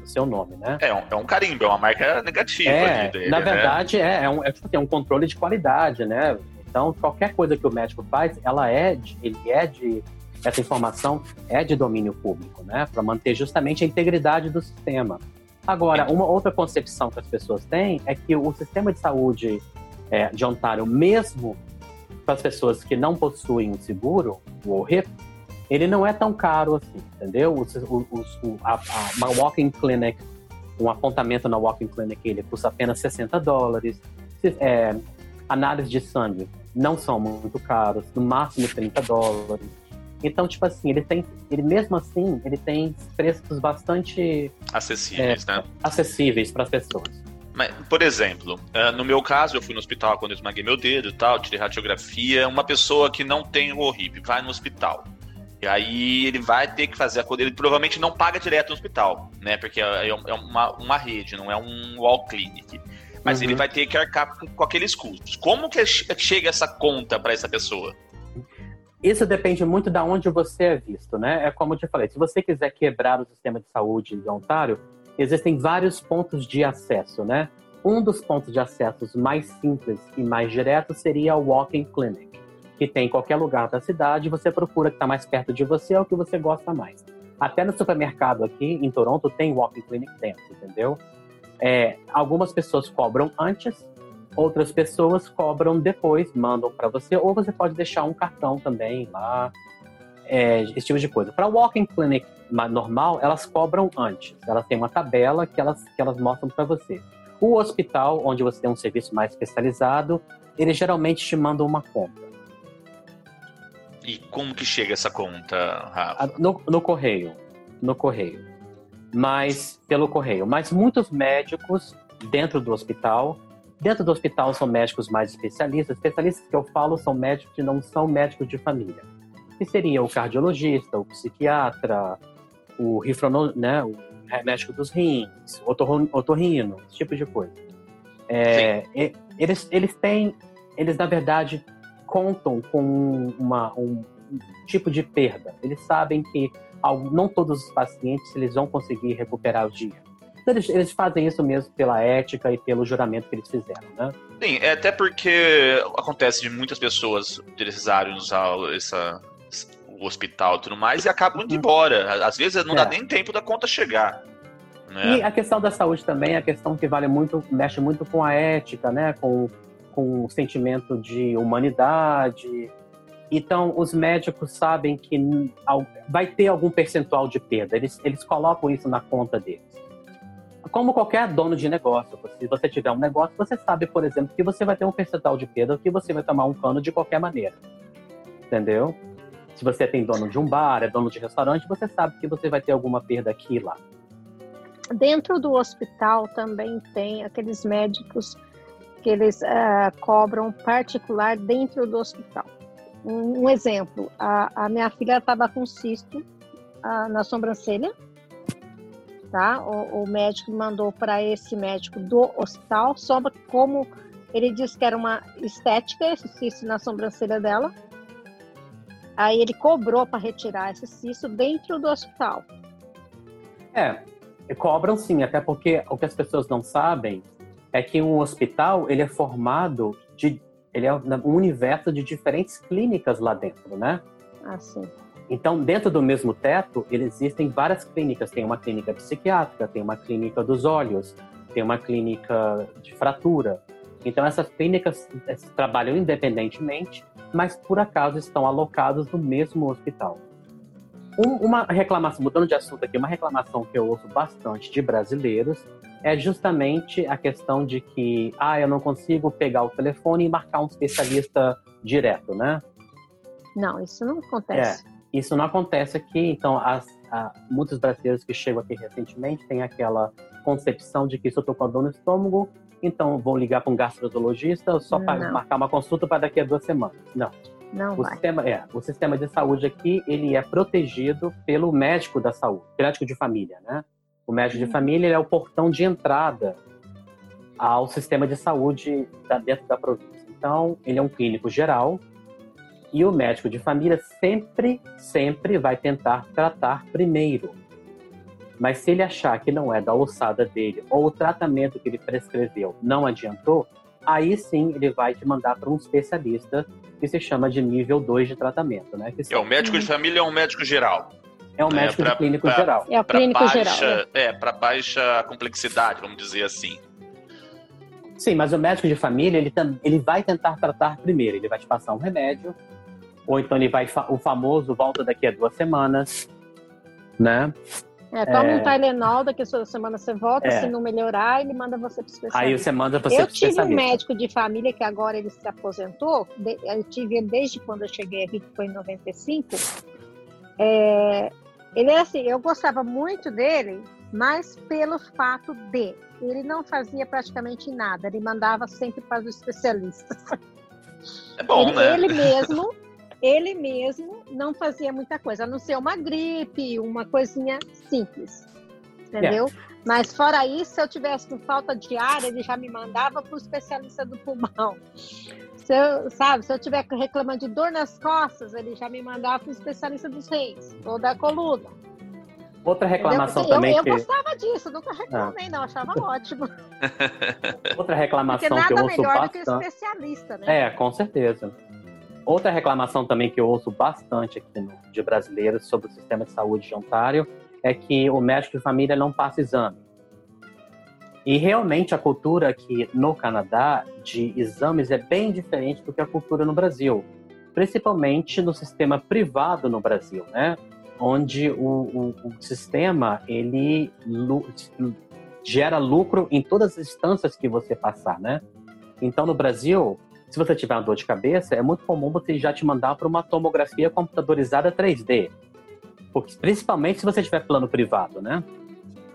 Seu nome, né? É um, é um carimbo, é uma marca negativa é, dele, Na né? verdade, é, é, um, é, tipo, assim, é um controle de qualidade, né? Então, qualquer coisa que o médico faz, ela é de, ele é de essa informação é de domínio público, né? Para manter justamente a integridade do sistema. Agora, uma outra concepção que as pessoas têm é que o sistema de saúde é, de Ontário, mesmo para as pessoas que não possuem um seguro, o ORIP, ele não é tão caro assim, entendeu? O, o, o, a, a, uma walking clinic, um apontamento na walking clinic, ele custa apenas 60 dólares. É, análise de sangue não são muito caros, no máximo 30 dólares. Então, tipo assim, ele tem, ele mesmo assim, ele tem preços bastante acessíveis, é, né? Acessíveis para as pessoas. Mas, por exemplo, é, no meu caso, eu fui no hospital quando eu esmaguei meu dedo e tal, tirei radiografia. Uma pessoa que não tem o RIP vai no hospital. E aí ele vai ter que fazer a coisa. Ele provavelmente não paga direto no hospital, né? Porque é, é uma, uma rede, não é um wall clinic. Mas uhum. ele vai ter que arcar com, com aqueles custos. Como que chega essa conta para essa pessoa? Isso depende muito de onde você é visto, né? É como eu te falei, se você quiser quebrar o sistema de saúde de Ontário, existem vários pontos de acesso, né? Um dos pontos de acesso mais simples e mais diretos seria o Walking Clinic, que tem em qualquer lugar da cidade, você procura que está mais perto de você, é o que você gosta mais. Até no supermercado aqui em Toronto tem Walking Clinic dentro, entendeu? É, algumas pessoas cobram antes Outras pessoas cobram depois, mandam para você, ou você pode deixar um cartão também lá, é, esse tipo de coisa. Para walking clinic normal, elas cobram antes. Elas têm uma tabela que elas, que elas mostram para você. O hospital, onde você tem um serviço mais especializado, eles geralmente te mandam uma conta. E como que chega essa conta, Rafa? No, no correio. No correio. Mas, pelo correio. Mas muitos médicos dentro do hospital Dentro do hospital são médicos mais especialistas. Especialistas que eu falo são médicos que não são médicos de família. Que seria o cardiologista, o psiquiatra, o rifrono, né, o médico dos rins, o otorrino, esse tipo de coisa. É, eles, eles têm, eles na verdade contam com uma, um, tipo de perda. Eles sabem que não todos os pacientes eles vão conseguir recuperar o dia. Então, eles, eles fazem isso mesmo pela ética e pelo juramento que eles fizeram, né? Sim, é até porque acontece de muitas pessoas precisarem usar essa, o hospital e tudo mais e acabam indo uhum. embora. Às vezes não é. dá nem tempo da conta chegar. Né? E a questão da saúde também é a questão que vale muito, mexe muito com a ética, né? Com, com o sentimento de humanidade. Então, os médicos sabem que vai ter algum percentual de perda. Eles, eles colocam isso na conta deles como qualquer dono de negócio, se você tiver um negócio, você sabe, por exemplo, que você vai ter um percentual de perda, que você vai tomar um cano de qualquer maneira. Entendeu? Se você tem dono de um bar, é dono de restaurante, você sabe que você vai ter alguma perda aqui e lá. Dentro do hospital também tem aqueles médicos que eles uh, cobram particular dentro do hospital. Um, um exemplo, a, a minha filha estava com cisto uh, na sobrancelha tá? O, o médico mandou para esse médico do hospital, só como ele disse que era uma estética, esse cisto na sobrancelha dela. Aí ele cobrou para retirar esse cisto dentro do hospital. É, cobram sim, até porque o que as pessoas não sabem é que um hospital ele é formado de ele é um universo de diferentes clínicas lá dentro, né? Ah, sim. Então, dentro do mesmo teto, existem várias clínicas. Tem uma clínica psiquiátrica, tem uma clínica dos olhos, tem uma clínica de fratura. Então, essas clínicas eh, trabalham independentemente, mas por acaso estão alocadas no mesmo hospital. Um, uma reclamação, mudando de assunto aqui, uma reclamação que eu ouço bastante de brasileiros é justamente a questão de que, ah, eu não consigo pegar o telefone e marcar um especialista direto, né? Não, isso não acontece. É. Isso não acontece aqui, então as, a, muitos brasileiros que chegam aqui recentemente têm aquela concepção de que se eu estou com a dor no estômago, então vou ligar para um gastroenterologista só para marcar uma consulta para daqui a duas semanas. Não. Não o vai. sistema é o sistema de saúde aqui ele é protegido pelo médico da saúde, médico de família, né? O médico de família é o portão de entrada ao sistema de saúde da, dentro da província. Então ele é um clínico geral e o médico de família sempre, sempre vai tentar tratar primeiro. Mas se ele achar que não é da ossada dele ou o tratamento que ele prescreveu não adiantou, aí sim ele vai te mandar para um especialista que se chama de nível 2 de tratamento, né? Que é o médico de família é um médico geral. É um médico pra, de clínico pra, geral. É o pra clínico baixa, geral. É, para baixa complexidade, vamos dizer assim. Sim, mas o médico de família, ele, ele vai tentar tratar primeiro. Ele vai te passar um remédio, ou então ele vai, o famoso, volta daqui a duas semanas, né? É, toma É. um Tylenol, daqui a sua semana você volta, É. se não melhorar, ele manda você para especialista. Aí você manda você Eu pro tive um médico de família que agora ele se aposentou. Eu tive ele desde quando eu cheguei aqui, que foi em 95. É, ele é assim, eu gostava muito dele, mas pelo fato de ele não fazia praticamente nada, ele mandava sempre para os especialistas. É bom, ele, né? ele mesmo, ele mesmo não fazia muita coisa, a não ser uma gripe, uma coisinha simples. Entendeu? Mas fora isso, se eu tivesse com falta de ar, ele já me mandava para o especialista do pulmão. Se eu, sabe, se eu tiver reclamando de dor nas costas, ele já me mandava para o especialista dos reis ou da coluna. Outra reclamação entendeu? também eu, que... Ah. eu gostava disso, nunca reclamei, não, achava ótimo. [laughs] Outra Porque reclamação que eu nada ouço melhor do que o bastante... especialista, né? É, com certeza. Outra reclamação também que eu ouço bastante aqui no, de brasileiros sobre o sistema de saúde de Ontário é que o médico de família não passa exame. E realmente a cultura aqui no Canadá de exames é bem diferente do que a cultura no Brasil, principalmente no sistema privado no Brasil, né? Onde o, o, o sistema ele gera lucro em todas as instâncias que você passar, né? Então no Brasil se você tiver uma dor de cabeça, é muito comum você já te mandar para uma tomografia computadorizada 3D. Porque, principalmente se você tiver plano privado, né?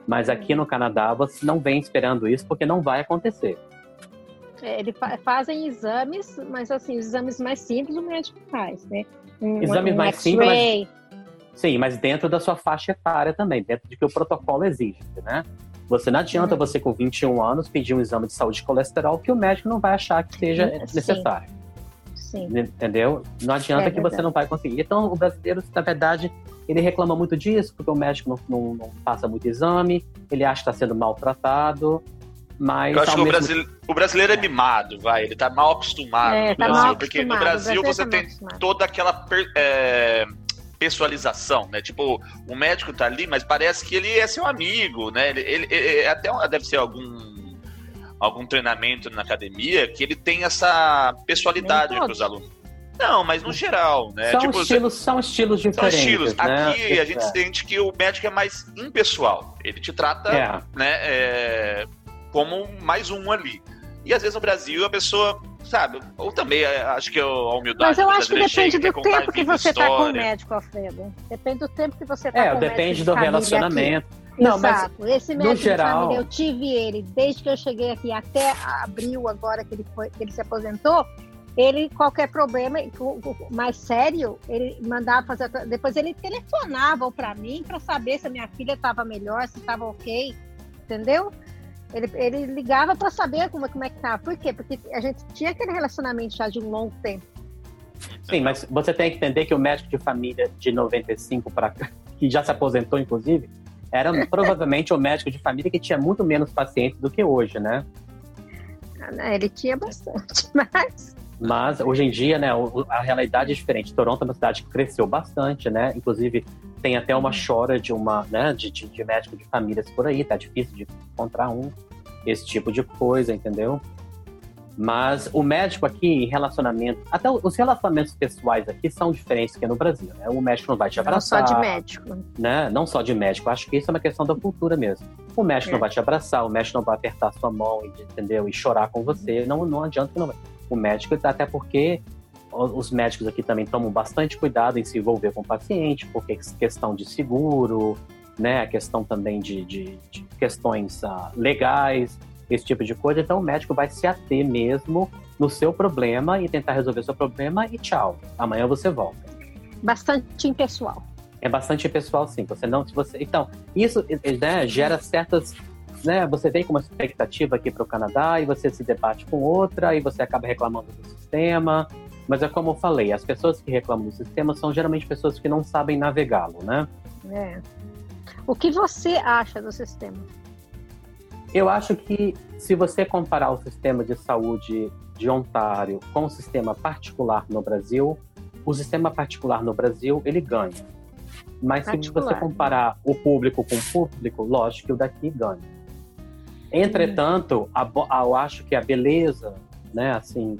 Mas aqui no Canadá você não vem esperando isso porque não vai acontecer. É, Eles fa- fazem exames, mas assim, os exames mais simples o médico faz, né? Um, Exames um mais simples. Sim, mas dentro da sua faixa etária também, dentro de que o protocolo exige, né? Você não adianta Uhum. você com 21 anos pedir um exame de saúde de colesterol que o médico não vai achar que seja Sim. necessário. Sim. Entendeu? Não adianta É que você não vai conseguir. Então, o brasileiro, na verdade, ele reclama muito disso, porque o médico não, não, não passa muito exame, ele acha que está sendo maltratado, mas. Eu acho que o, brasile- o brasileiro é mimado, vai. Ele tá mal acostumado É, no tá Brasil. mal porque no acostumado, o Brasil você tá tem toda aquela per- é, pessoalização, né? Tipo, o médico tá ali, mas parece que ele é seu amigo, né? Ele, ele- ele- até um- deve ser algum algum treinamento na academia que ele tem essa pessoalidade com os alunos. Não, mas no geral, né? são, Tipo, estilos, são estilos são diferentes. estilos. né? Aqui a gente É. sente que o médico é mais impessoal. Ele te trata É. né, é, como mais um ali. E às vezes no Brasil a pessoa, sabe, ou também é, acho que a humildade Mas eu acho que depende do tempo que você tá com o médico, Alfredo. Depende do tempo que você tá É, com o médico depende de do relacionamento. aqui. Não, mas Exato. Esse médico de geral- família, eu tive ele desde que eu cheguei aqui até abril, agora que ele, foi, que ele se aposentou. Ele, qualquer problema mais sério, ele mandava fazer. Depois ele telefonava para mim para saber se a minha filha estava melhor, se estava ok, entendeu? Ele, ele ligava para saber como, como é que estava. Por quê? Porque a gente tinha aquele relacionamento já de um longo tempo. Sim, mas você tem que entender que o médico de família de 95 para cá, que já se aposentou, inclusive, era [laughs] provavelmente o médico de família que tinha muito menos pacientes do que hoje, né? Ele tinha bastante, [laughs] mas Mas hoje em dia, né, a realidade é diferente. Toronto é uma cidade que cresceu bastante, né? Inclusive tem até uma chora de uma, né, de, de, de médico de famílias por aí. Tá difícil de encontrar um, esse tipo de coisa, entendeu? Mas o médico aqui, em relacionamento, até os relacionamentos pessoais aqui são diferentes que no Brasil, né? O médico não vai te não só abraçar, de médico. né? Não só de médico. Acho que isso é uma questão da cultura mesmo. O médico É. não vai te abraçar, o médico não vai apertar sua mão, e, entendeu? E chorar com você. Não, não adianta que não vai. O médico, até porque os médicos aqui também tomam bastante cuidado em se envolver com o paciente, porque questão de seguro, né? A questão também de, de- de questões ah, legais. esse tipo de coisa. Então o médico vai se ater mesmo no seu problema e tentar resolver seu problema e tchau. Amanhã você volta. Bastante impessoal. É bastante impessoal, sim. Você não, se você, então isso né, gera certas, né? Você vem com uma expectativa aqui para o Canadá e você se debate com outra e você acaba reclamando do sistema. Mas é como eu falei, as pessoas que reclamam do sistema são geralmente pessoas que não sabem navegá-lo, né? É. O que você acha do sistema? Eu acho que se você comparar o sistema de saúde de Ontário com o sistema particular no Brasil, o sistema particular no Brasil ele ganha. Mas particular. se você comparar o público com o público, lógico que o daqui ganha. Entretanto, a, a, eu acho que a beleza, né, assim,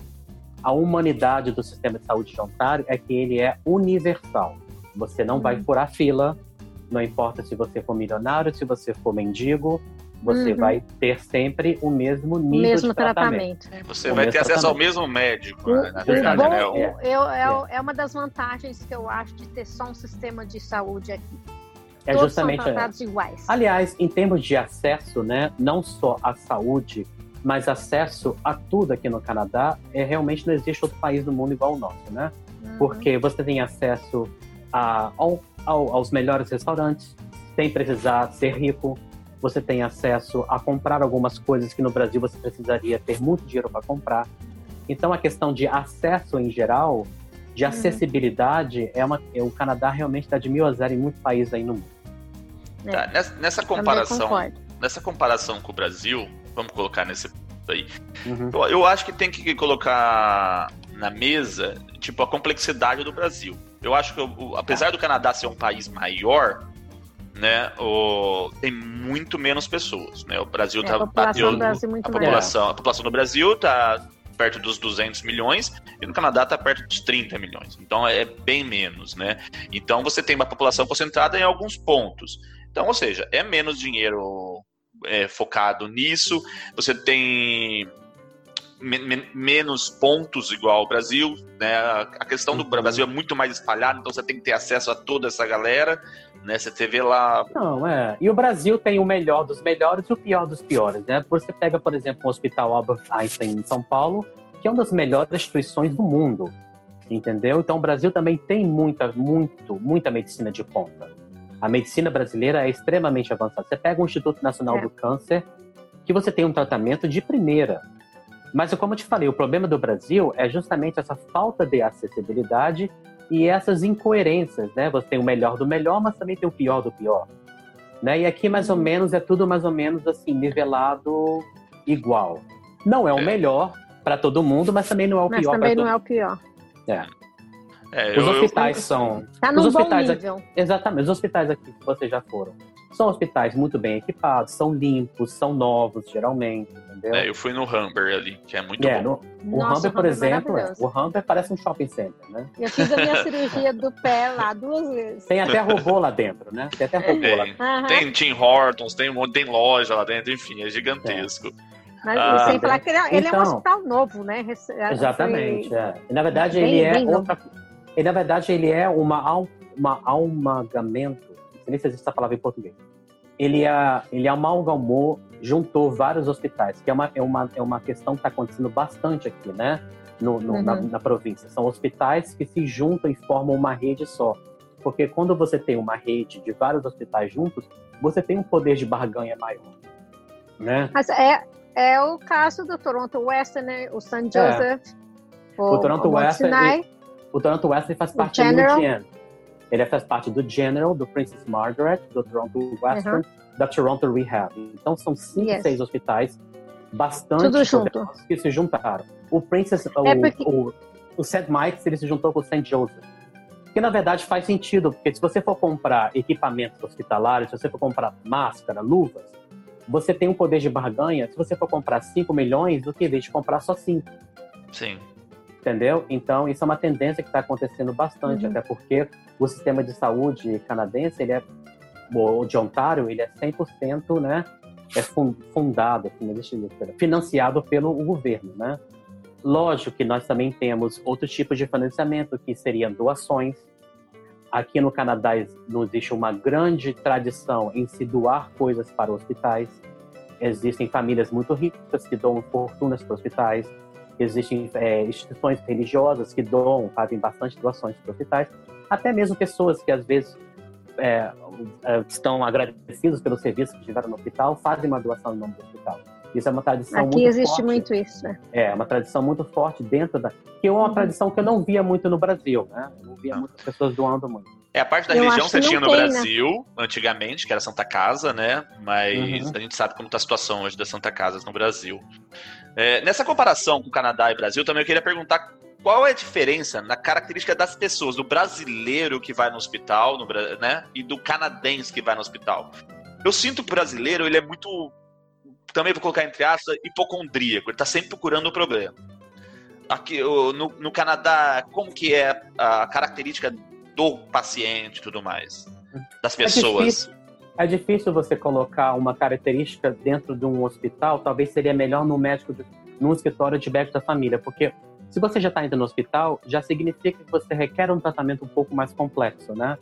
a humanidade do sistema de saúde de Ontário é que ele é universal. Você não vai uhum. furar fila, não importa se você for milionário, se você for mendigo, você uhum. vai ter sempre o mesmo nível mesmo de tratamento. tratamento. Você o vai ter acesso ao mesmo médico, né? na verdade, bom, né? Eu, eu, é, é uma das vantagens que eu acho de ter só um sistema de saúde aqui. É Todos justamente são tratados iguais. Aliás, em termos de acesso, né, não só à saúde, mas acesso a tudo aqui no Canadá, é realmente não existe outro país do mundo igual ao nosso, né? Uhum. Porque você tem acesso a, ao, ao, aos melhores restaurantes, sem precisar ser rico. Você tem acesso a comprar algumas coisas que no Brasil você precisaria ter muito dinheiro para comprar. Então, a questão de acesso em geral, de uhum. acessibilidade, é uma, é, o Canadá realmente está de mil a zero em muitos países aí no mundo. É. Tá, nessa, nessa comparação, nessa comparação com o Brasil, vamos colocar nesse aí. Uhum. Eu, eu, acho que tem que colocar na mesa, tipo, a complexidade do Brasil. Eu acho que, o, apesar do Canadá ser um país maior, né, o, tem muito menos pessoas, né? O Brasil é, tá a população, Brasil muito a população, a população do Brasil tá perto dos 200 milhões e no Canadá está perto dos 30 milhões. Então é bem menos, né? Então você tem uma população concentrada em alguns pontos. Então, ou seja, é menos dinheiro é, focado nisso. Você tem men menos pontos igual ao Brasil, né? A questão do uhum. Brasil é muito mais espalhada, então você tem que ter acesso a toda essa galera, né? Você vê lá. Não, é. E o Brasil tem o melhor dos melhores e o pior dos piores, né? Você pega, por exemplo, o Hospital Albert Einstein em São Paulo, que é uma das melhores instituições do mundo, entendeu? Então o Brasil também tem muita, muito, muita medicina de ponta. A medicina brasileira é extremamente avançada. Você pega o Instituto Nacional é. do Câncer, que você tem um tratamento de primeira. Mas, como eu te falei, o problema do Brasil é justamente essa falta de acessibilidade e essas incoerências, né? Você tem o melhor do melhor, mas também tem o pior do pior. Né? E aqui, mais ou uhum. menos, é tudo mais ou menos assim, nivelado igual. Não é o é. melhor para todo mundo, mas também não é o mas pior para todo mundo. também não é o pior. É. É, os eu, hospitais eu... são. Tá os hospitais aqui, exatamente, os hospitais aqui que vocês já foram. São hospitais muito bem equipados, são limpos, são novos, geralmente, entendeu? É, eu fui no Humber ali, que é muito é, bom. No, o Humber, por é exemplo, é, o Humber parece um shopping center, né? Eu fiz a minha [laughs] cirurgia do pé lá duas vezes. Tem até robô lá dentro, né? Tem até robô é, lá dentro. Tem Tim Hortons, tem, tem loja lá dentro, enfim, é gigantesco. É. Mas ah, sem falar que ele, é, ele então, é um então. hospital novo, né? Exatamente. Foi... É. E, na verdade, bem, ele é outra, e, na verdade, ele é uma, uma amalgamento, sei se existe essa palavra em português. Ele, é, ele amalgamou, juntou vários hospitais, que é uma, é uma, é uma questão que está acontecendo bastante aqui, né? No, no uhum. na, na província. São hospitais que se juntam e formam uma rede só. Porque quando você tem uma rede de vários hospitais juntos, você tem um poder de barganha maior. Né? Mas é, é o caso do Toronto Western, né? o St. É. Joseph, é. o, o Toronto o Western. O Toronto Wesley faz parte do UGN. Ele faz parte do General, do Princess Margaret, do Toronto Western, uhum. da Toronto Rehab. Então são cinco, yes. seis hospitais bastante que se juntaram. O Princess, é porque... o, o St. Mike's, ele se juntou com o St. Joseph. Que na verdade faz sentido, porque se você for comprar equipamentos hospitalares, se você for comprar máscara, luvas, você tem um poder de barganha se você for comprar 5 milhões do que em vez de comprar só 5. Sim entendeu? Então, isso é uma tendência que está acontecendo bastante, uhum. até porque o sistema de saúde canadense, ele é, o de Ontário, ele é 100%, né, é fundado, assim, financiado pelo governo, né? Lógico que nós também temos outros tipos de financiamento, que seriam doações. Aqui no Canadá não existe uma grande tradição em se doar coisas para hospitais. existem famílias muito ricas que doam fortunas para hospitais, existem é, instituições religiosas que doam, fazem bastante doações para hospitais, até mesmo pessoas que às vezes é, é, estão agradecidos pelo serviço que tiveram no hospital, fazem uma doação no nome do hospital. Isso é uma tradição Aqui muito existe forte. muito isso. né? É, uma tradição muito forte dentro da. Que é uma Uhum. tradição que eu não via muito no Brasil, né? Eu não via muitas pessoas doando muito. É a parte da Eu religião você que tinha no tem, né? Brasil, antigamente, que era Santa Casa, né? Mas Uhum. a gente sabe como está a situação hoje das Santa Casas no Brasil. É, nessa comparação com Canadá e Brasil, também eu queria perguntar qual é a diferença na característica das pessoas, do brasileiro que vai no hospital, no né? E do canadense que vai no hospital. Eu sinto que o brasileiro, ele é muito, também vou colocar entre aspas, hipocondríaco. Ele está sempre procurando o problema. Aqui, no, no Canadá, como que é a característica do paciente e tudo mais? Das pessoas. difícil. É difícil você colocar uma característica dentro de um hospital, talvez seria melhor no médico, num escritório de médico da família, porque se você já está indo no hospital, já significa que você requer um tratamento um pouco mais complexo, né?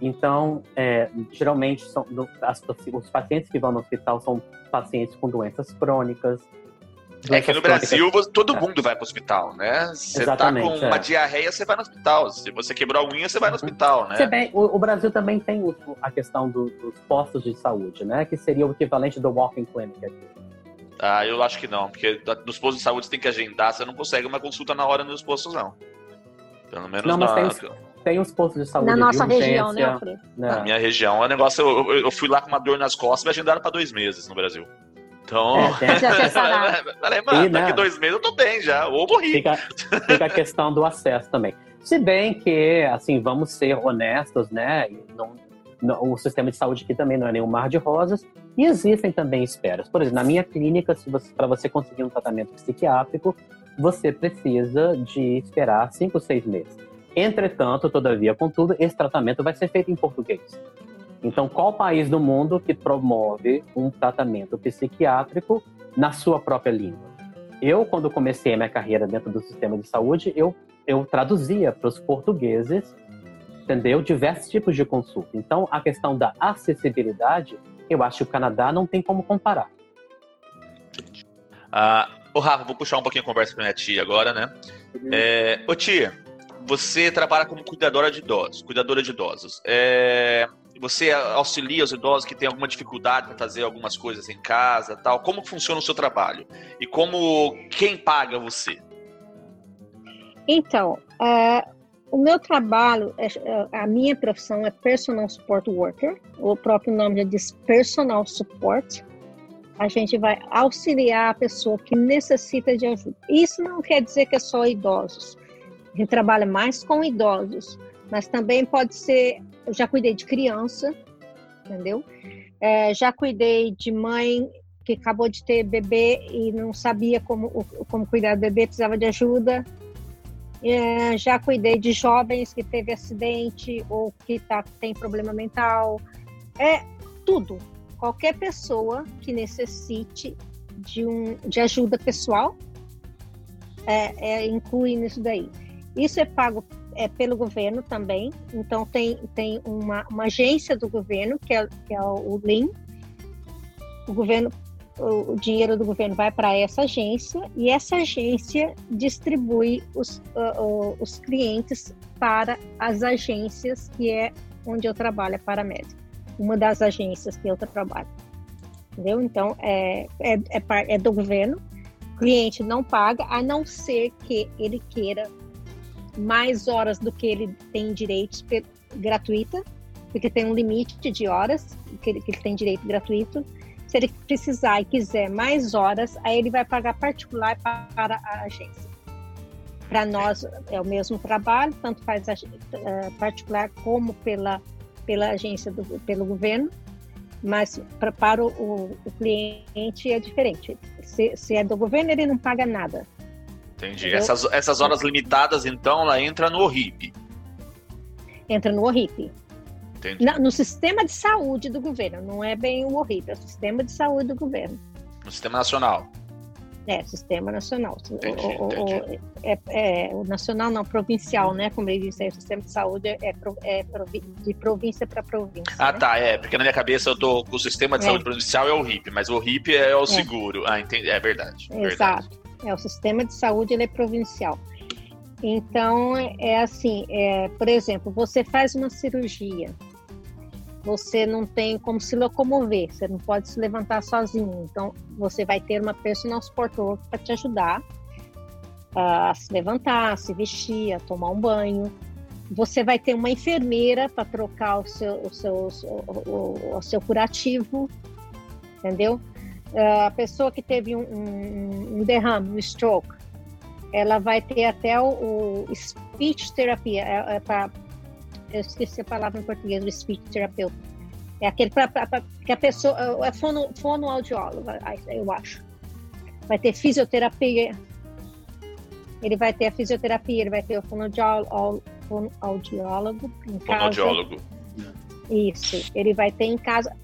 Então, é, geralmente, são, as- os pacientes que vão no hospital são pacientes com doenças crônicas. É que no crônicas- Brasil você- todo É. mundo vai pro hospital, né? Você tá Exatamente, com uma é. diarreia, você vai no hospital. Se você quebrou a unha, você vai no Uhum. hospital, né? Se bem, o, o Brasil também tem o- a questão do- dos postos de saúde, né? Que seria o equivalente do walking clinic aqui. Ah, eu acho que não, porque nos postos de saúde você tem que agendar, você não consegue uma consulta na hora nos postos, não. Pelo menos Não, mas na, tem os- Tem os postos de saúde Na nossa região, né, Alfredo? né? na minha região. É um negócio, eu, eu- eu fui lá com uma dor nas costas e me agendaram pra dois meses no Brasil. Então. É, tem- [laughs] mano, E, né? daqui dois meses eu tô bem já, ou morri. Fica, fica a questão do acesso também. Se bem que, assim, vamos ser honestos, né? não- não- o sistema de saúde aqui também não é nenhum mar de rosas. E existem também esperas. Por exemplo, na minha clínica, para você conseguir um tratamento psiquiátrico, você precisa de esperar cinco, seis meses. Entretanto, todavia, contudo, esse tratamento vai ser feito em português. Então, qual país do mundo que promove um tratamento psiquiátrico na sua própria língua? Eu, quando comecei a minha carreira dentro do sistema de saúde, eu, eu traduzia para os portugueses, entendeu? Diversos tipos de consulta. Então, a questão da acessibilidade, eu acho que o Canadá não tem como comparar. Ah, ô Rafa, vou puxar um pouquinho a conversa com a minha tia agora, né? É, ô tia, você trabalha como cuidadora de idosos, cuidadora de idosos. É, você auxilia os idosos que têm alguma dificuldade para fazer algumas coisas em casa, tal. Como funciona o seu trabalho? E como quem paga você? Então, é, o meu trabalho, é, é, a minha profissão é Personal Support Worker. O próprio nome já diz Personal Support. A gente vai auxiliar a pessoa que necessita de ajuda. Isso não quer dizer que é só idosos. A gente trabalha mais com idosos, mas também pode ser. Eu já cuidei de criança, entendeu? É, já cuidei de mãe que acabou de ter bebê e não sabia como, como cuidar do bebê, precisava de ajuda. É, já cuidei de jovens que teve acidente ou que tá, tem problema mental. É tudo. Qualquer pessoa que necessite de, um, de ajuda pessoal é, é, inclui nisso daí. Isso é pago é, pelo governo também. Então, tem, tem uma, uma agência do governo, que é, que é o LIM. O governo o, dinheiro do governo vai para essa agência e essa agência distribui os, uh, os clientes para as agências que é onde eu trabalho, é paramédico. Uma das agências que eu trabalho. Entendeu? Então, é, é, é, é do governo. O cliente não paga, a não ser que ele queira mais horas do que ele tem direitos gratuita, porque tem um limite de horas que ele, que ele tem direito gratuito se ele precisar e quiser mais horas, aí ele vai pagar particular para a agência. Para nós é o mesmo trabalho, tanto faz a, uh, particular como pela, pela agência, do, pelo governo, mas pra, para o, o, cliente é diferente. Se, se, é do governo, ele não paga nada. Entendi. Essas, essas horas limitadas, então, ela entra no ORIP. Entra no ORIP. Entendi. Na, no sistema de saúde do governo, não é bem o horrível, é o sistema de saúde do governo. No sistema nacional. É, sistema nacional. Entendi, o, o- entendi. o- é, é, o nacional não, provincial, né? Como ele disse, aí, o sistema de saúde é, pro- é provi- de província para província. Ah, né? tá, é, porque na minha cabeça eu tô com o sistema de É. saúde provincial é o RIP, mas o RIP é o seguro. Ah, entendi. É verdade. verdade. É, o sistema de saúde ele é provincial. Então, é- assim, é, por exemplo, você faz uma cirurgia, você não tem como se locomover, você não pode se levantar sozinho. Então, você vai ter uma personal support worker para te ajudar a se levantar, a se vestir, a tomar um banho. Você vai ter uma enfermeira para trocar o seu, o, seu, o, o- o seu curativo, entendeu? A pessoa que teve um, um, um derrame, um stroke, ela vai ter até o, o speech terapia, é, é pra, eu esqueci a palavra em português, o speech terapeuta. É aquele pra, pra- pra- que a pessoa, é fono, fonoaudiólogo, eu acho. Vai ter fisioterapia, ele vai ter a fisioterapia, ele vai ter o fonoaudiólogo, fonoaudiólogo em casa. Fonoaudiólogo. Isso, ele vai ter em casa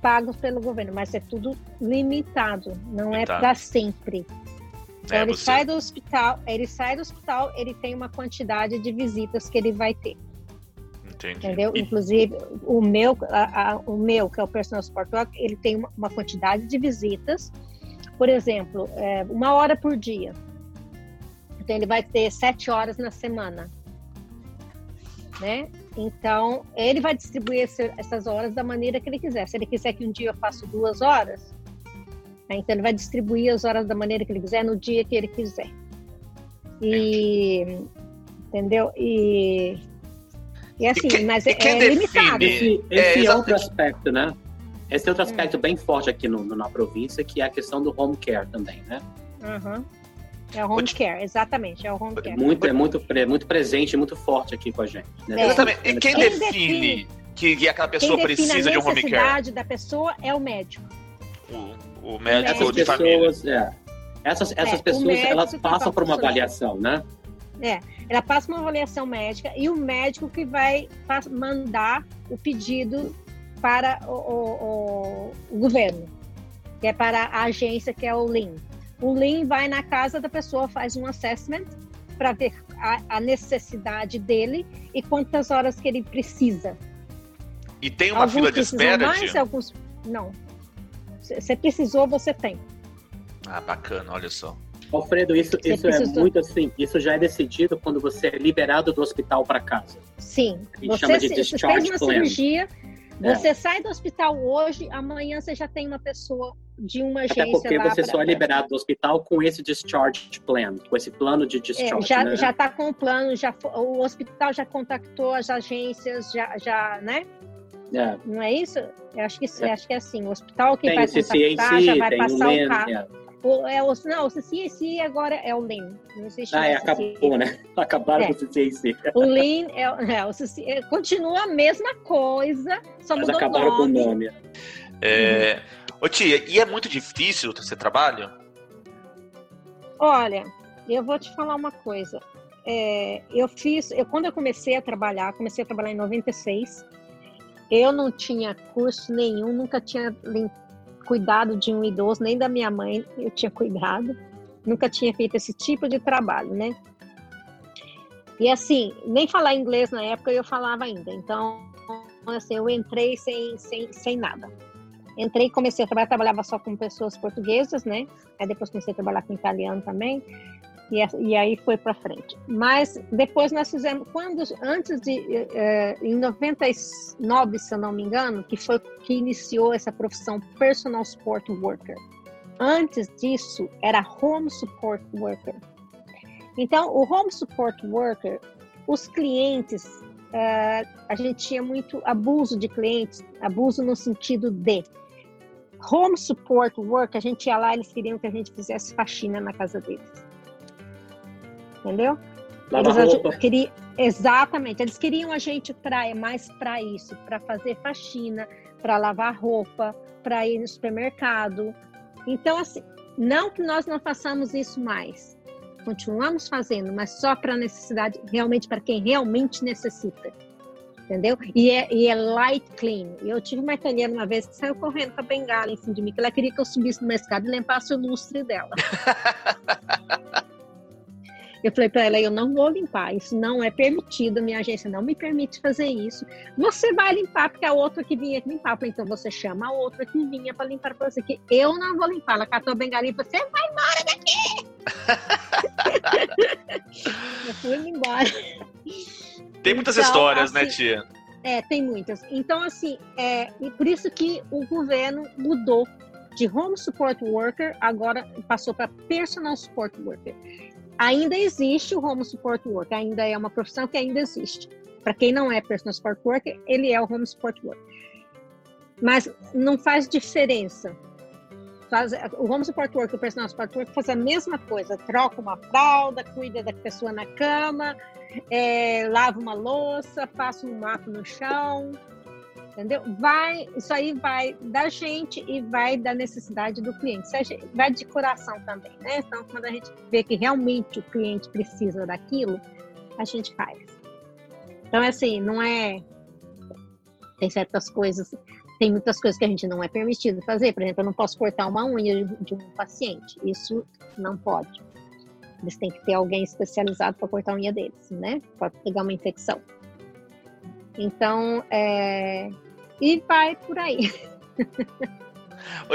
pagos pelo governo, mas é tudo limitado, não é Limitado. para sempre. Então É, ele você- sai do hospital, ele sai do hospital, ele tem uma quantidade de visitas que ele vai ter, Entendi. entendeu? E- Inclusive o meu, a- a- o meu que é o personal support worker, ele tem uma, uma quantidade de visitas, por exemplo, é, uma hora por dia. Então ele vai ter sete horas na semana, né? Então ele vai distribuir esse- essas horas da maneira que ele quiser. Se ele quiser que um dia eu faça duas horas, né, então ele vai distribuir as horas da maneira que ele quiser no dia que ele quiser. E entendeu? E e assim, mas e é, quem é define? limitado. Esse, É, esse exato. outro aspecto, né? Esse outro aspecto Hum. bem forte aqui no, no- na província, que é a questão do home care também, né? Aham. É o home care, exatamente, é o home care. Muito, é muito, pre- muito presente muito forte aqui com a gente. Né? É. Exatamente. E quem, Quem define, que, que aquela pessoa precisa a de um home care? necessidade da pessoa é o médico. O, o médico Essas de família. pessoas, é, essas, essas o pessoas, médico elas que passam tá por uma avaliação, né? Ela passa uma avaliação médica e o médico que vai mandar o pedido para o, o- o- o governo, que é para a agência que é o LIN. O LIN vai na casa da pessoa, faz um assessment para ver a, a necessidade dele e quantas horas que ele precisa. E tem uma alguns fila de espera, mais, tia? alguns não. Você precisou, você tem. Ah, bacana, olha só. Alfredo, isso, Você isso é muito assim, isso já é decidido quando você é liberado do hospital para casa. Sim. A gente Você, chama de se- discharge fez uma plan. cirurgia, É. você sai do hospital hoje, amanhã você já tem uma pessoa de uma agência Até porque você pra- só é liberado do hospital com esse discharge plan, com esse plano de É, discharge, já né? já está com o plano, já o hospital já contactou as agências, já, já né? É. Não é isso? Eu acho que eu acho que é assim. O hospital que vai CCAC, contactar já vai passar o carro. É. O, é, o, não, o CCAC agora é o LIN. Não existe Ah, é, acabou, né? [laughs] Acabaram É. com o CCAC. O LIN é, é, o CC, é, continua a mesma coisa, só Mas mudou o acabaram com o nome. nome. É... Uhum. Ô tia, e é muito difícil você trabalho? Olha, eu vou te falar uma coisa. É, eu fiz, eu, quando eu comecei a trabalhar, comecei a trabalhar em 96, eu não tinha curso nenhum, nunca tinha cuidado de um idoso, nem da minha mãe eu tinha cuidado, nunca tinha feito esse tipo de trabalho, né? E assim, nem falar inglês na época eu falava ainda, então, assim, eu entrei sem, sem, sem nada. Entrei e comecei a trabalhar, trabalhava só com pessoas portuguesas, né? Aí depois comecei a trabalhar com italiano também. E, e aí foi para frente. Mas depois nós fizemos, quando antes de eh, em 99, se eu não me engano, que foi que iniciou essa profissão personal support worker. Antes disso era home support worker. Então, o home support worker, os clientes, eh, a gente tinha muito abuso de clientes, abuso no sentido de home support work, a gente ia lá, eles queriam que a gente fizesse faxina na casa deles. Entendeu? Lava eles roupa. queriam, exatamente, eles queriam a gente pra, mais para isso, para fazer faxina, para lavar roupa, para ir no supermercado. Então, assim, não que nós não façamos isso mais, continuamos fazendo, mas só para necessidade, realmente para quem realmente necessita. Entendeu? E é, e é light clean. Eu tive uma italiana uma vez que saiu correndo com a bengala em cima de mim, que ela queria que eu subisse numa escada e limpasse o lustre dela. [laughs] Eu falei para ela, eu não vou limpar, isso não é permitido, minha agência não me permite fazer isso. Você vai limpar, porque a outra que vinha limpar. Eu falei, então você chama a outra que vinha para limpar para você, que eu não vou limpar. Ela catou a bengalinha e falou, você vai embora daqui! [laughs] eu fui embora. Tem muitas então, histórias, né, assim, né, tia? É, tem muitas. Então, assim, é, e por isso que o governo mudou de Home Support Worker, agora passou para Personal Support Worker ainda existe o Home Support Worker, ainda é uma profissão que ainda existe. Para quem não é Personal Support Worker, ele é o Home Support Worker. Mas não faz diferença. Faz, o Home Support Worker o Personal Support Worker faz a mesma coisa. Troca uma fralda, cuida da pessoa na cama, é, lava uma louça, passa um mato no chão, entendeu? Vai, isso aí vai da gente e vai da necessidade do cliente. Gente, vai de coração também, né? Então, quando a gente vê que realmente o cliente precisa daquilo, a gente faz. Então, assim, não é. Tem certas coisas, tem muitas coisas que a gente não é permitido fazer. Por exemplo, eu não posso cortar uma unha de um paciente. Isso não pode. Eles têm que ter alguém especializado para cortar a unha deles, né? Pode pegar uma infecção. Então, é, e vai por aí.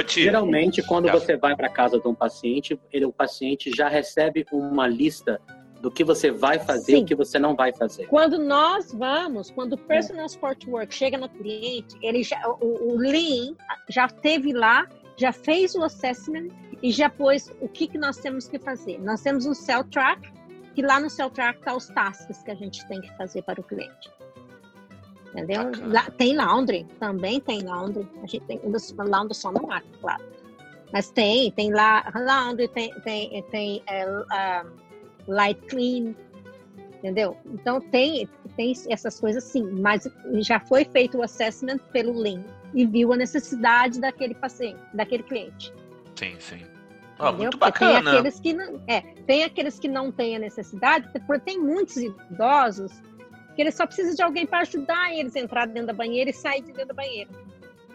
Geralmente, quando você vai para casa de um paciente, ele, o paciente já recebe uma lista do que você vai fazer e o que você não vai fazer. Quando nós vamos, quando o personal support work chega no cliente, ele já, o, o Lean já teve lá, já fez o assessment e já pôs o que, que nós temos que fazer. Nós temos um cell track, que lá no cell track está os tasks que a gente tem que fazer para o cliente. Entendeu? Lá, tem laundry, também tem laundry. A gente tem laundry só no máquina, claro. Mas tem, tem lá laundry, tem, tem, tem é, uh, light clean, entendeu? Então tem, tem essas coisas sim, mas já foi feito o assessment pelo Lean e viu a necessidade daquele paciente, daquele cliente. Sim, sim. Oh, muito bacana. Tem aqueles, que não, é, tem aqueles que não têm a necessidade, porque tem muitos idosos que eles só precisam de alguém para ajudar eles a entrar dentro da banheira e sair de dentro da banheira.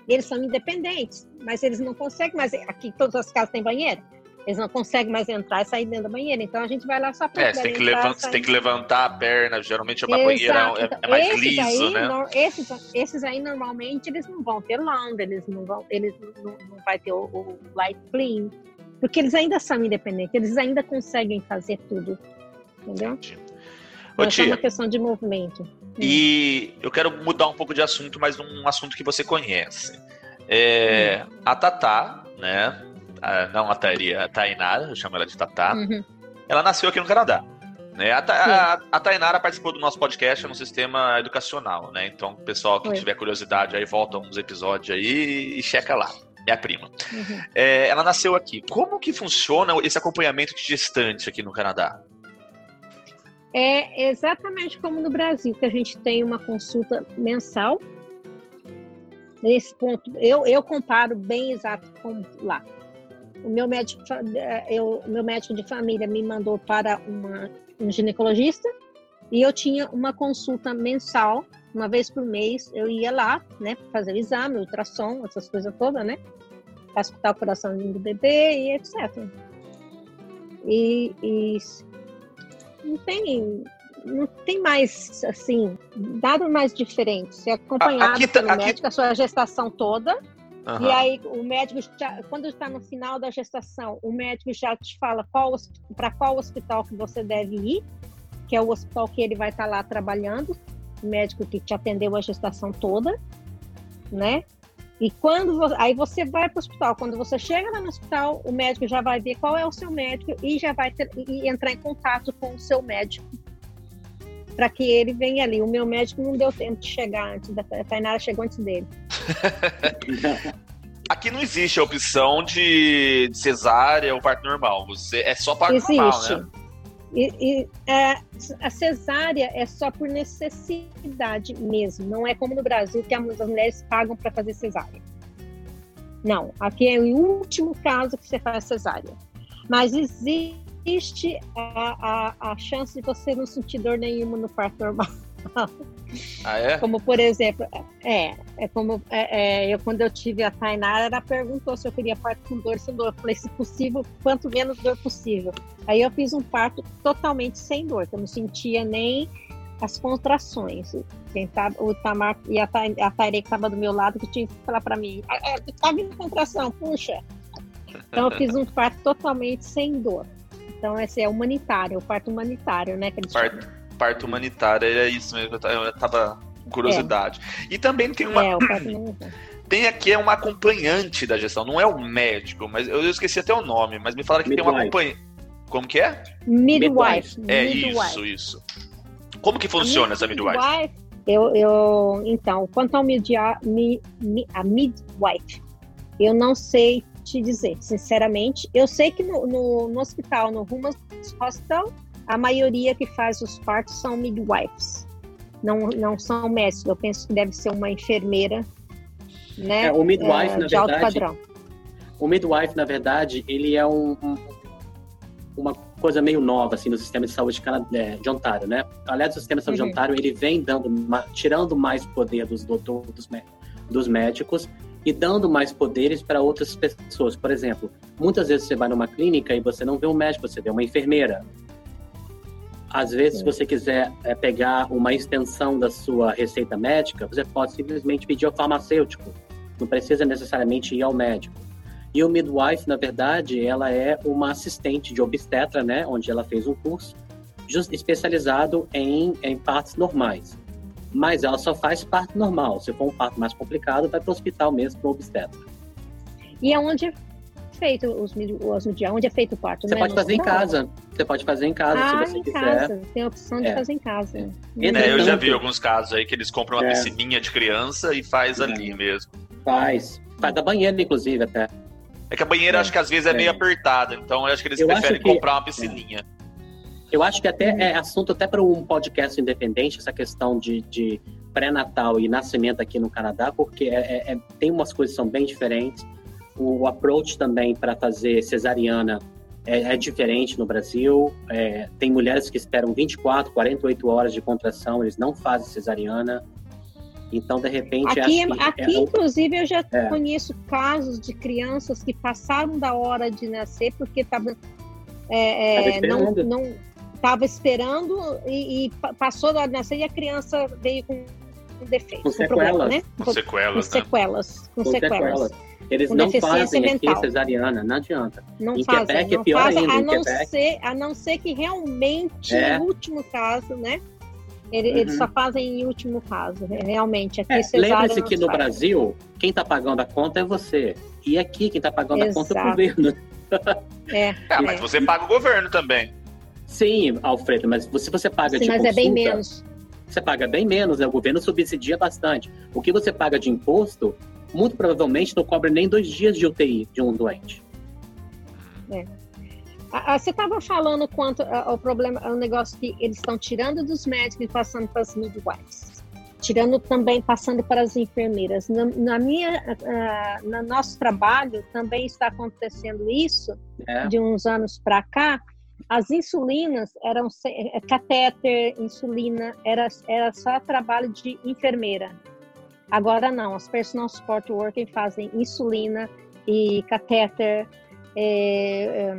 Eles são independentes, mas eles não conseguem mais. Aqui todas as casas têm banheiro. Eles não conseguem mais entrar e sair dentro da banheira. Então a gente vai lá só para. É, você tem, que levantar, você tem que levantar a perna. Geralmente é uma Exato. banheira é, é mais esses liso, aí, né? Esses, esses aí normalmente eles não vão ter laundry, eles não vão, eles não, não vai ter o, o light clean, porque eles ainda são independentes, eles ainda conseguem fazer tudo, entendeu? Entendi. Ô, é uma questão de movimento. E eu quero mudar um pouco de assunto, mas um assunto que você conhece. É, hum. A Tatá, né? A, não a Tairia, a Tainara, eu chamo ela de Tatá. Uhum. Ela nasceu aqui no Canadá. Né? A, a, a, Tainara participou do nosso podcast no sistema educacional, né? Então, o pessoal que Foi. tiver curiosidade aí, volta uns episódios aí e checa lá. É a prima. Uhum. É, ela nasceu aqui. Como que funciona esse acompanhamento de gestante aqui no Canadá? É exatamente como no Brasil, que a gente tem uma consulta mensal. Nesse ponto, eu, eu comparo bem exato com lá. O meu médico, eu, meu médico de família me mandou para uma, um ginecologista e eu tinha uma consulta mensal, uma vez por mês. Eu ia lá, né, fazer o exame, ultrassom, essas coisas todas, né, para escutar o coração do bebê e etc. E, e não tem não tem mais assim nada mais diferente ser acompanhado aqui, tá, pelo aqui... médico a sua gestação toda uhum. e aí o médico já, quando está no final da gestação o médico já te fala qual para qual hospital que você deve ir que é o hospital que ele vai estar tá lá trabalhando o médico que te atendeu a gestação toda né e quando você, aí você vai para o hospital, quando você chega lá no hospital, o médico já vai ver qual é o seu médico e já vai ter, e entrar em contato com o seu médico para que ele venha ali. O meu médico não deu tempo de chegar antes da a Tainara chegou antes dele. [laughs] Aqui não existe a opção de cesárea ou parto normal. Você é só parto existe. normal, né? E, e é, a cesárea é só por necessidade mesmo. Não é como no Brasil que as mulheres pagam para fazer cesárea. Não, aqui é o último caso que você faz cesárea. Mas existe a, a, a chance de você não sentir dor nenhuma no parto normal. [laughs] Ah, é? Como, por exemplo, é, é como é, é, eu, quando eu tive a Tainara, ela perguntou se eu queria parto com dor sem dor. Eu falei, se possível, quanto menos dor possível. Aí eu fiz um parto totalmente sem dor, que eu não sentia nem as contrações. Tava, o Tamar e a, a Taire que estava do meu lado, que tinha que falar para mim, tá vindo contração, puxa. Então eu fiz um parto totalmente sem dor. Então esse é humanitário, o parto humanitário, né? Que eles parto, parto humanitário, é isso mesmo, eu tava com curiosidade. É. E também tem uma... É. Tem aqui é uma acompanhante da gestão, não é o um médico, mas eu esqueci até o nome, mas me falaram que Midwife. tem uma acompanhante. Como que é? Midwife. É Midwife. isso, isso. Como que funciona essa midwife? midwife? Eu, eu, então, quanto ao midwife, mi, mi, a midwife, eu não sei te dizer, sinceramente. Eu sei que no, no, no hospital, no Rumas Hospital, a maioria que faz os partos são midwives. Não, não são médicos. Eu penso que deve ser uma enfermeira, né? É, o midwife, é, na verdade, padrão. O midwife, na verdade, ele é um, um uma coisa meio nova assim no sistema de saúde é, de Ontário, né? Aliás, o sistema de saúde uhum. de Ontário ele vem dando, tirando mais poder dos doutores, dos, dos médicos e dando mais poderes para outras pessoas. Por exemplo, muitas vezes você vai numa clínica e você não vê um médico, você vê uma enfermeira. Às vezes, se você quiser é, pegar uma extensão da sua receita médica, você pode simplesmente pedir ao farmacêutico. Não precisa necessariamente ir ao médico. E o midwife, na verdade, ela é uma assistente de obstetra, né, onde ela fez um curso just, especializado em, em partos normais. Mas ela só faz parto normal. Se for um parto mais complicado, vai para o hospital mesmo, para o obstetra. E é feito os, os onde é feito o parto? Você né? pode fazer em casa. Você pode fazer em casa, ah, se você em quiser. Casa. Tem a opção de é. fazer em casa. É. É, eu já vi alguns casos aí que eles compram uma é. piscininha de criança e faz ali mesmo. Faz. Faz da banheira, inclusive, até. É que a banheira é, acho que às vezes é, é, meio apertada, então eu acho que eles eu preferem que, comprar uma piscininha. Eu acho que até é assunto até para um podcast independente, essa questão de, de pré-natal e nascimento aqui no Canadá, porque é, é, é tem umas coisas que são bem diferentes. O, approach também para fazer cesariana é, é, diferente no Brasil. É, tem mulheres que esperam 24, 48 horas de contração, eles não fazem cesariana. Então, de repente. Aqui, aqui é, inclusive, eu já é. conheço casos de crianças que passaram da hora de nascer porque estavam. É, é não, não estava esperando e, e, passou da hora de nascer e a criança veio com um defeito. Com sequelas. Problema, né? Com sequelas. Com né? sequelas. Com, com sequelas. sequelas. Eles com não fazem mental. aqui cesariana, não adianta. Não em fazem, Quebec não é pior fazem, ainda. A não, ser, a não ser que realmente, é. no último caso, né? Ele, uhum. Eles só fazem em último caso, né? realmente. Aqui é, Lembre-se que no faz. Brasil, quem está pagando a conta é você. E aqui, quem está pagando Exato. a conta é o governo. [laughs] É, é, mas você paga o governo também. Sim, Alfredo, mas se você paga Sim, de mas consulta, é bem menos. Você paga bem menos, né? o governo subsidia bastante. O que você paga de imposto, muito provavelmente não cobre nem dois dias de UTI de um doente. É. Você estava falando quanto ao problema, ao negócio que eles estão tirando dos médicos e passando para as midwives, tirando também, passando para as enfermeiras. Na, na minha, uh, no nosso trabalho também está acontecendo isso é. de uns anos para cá. As insulinas eram é, catéter, insulina, era, era só trabalho de enfermeira. Agora não, as personal support workers fazem insulina e catéter, é,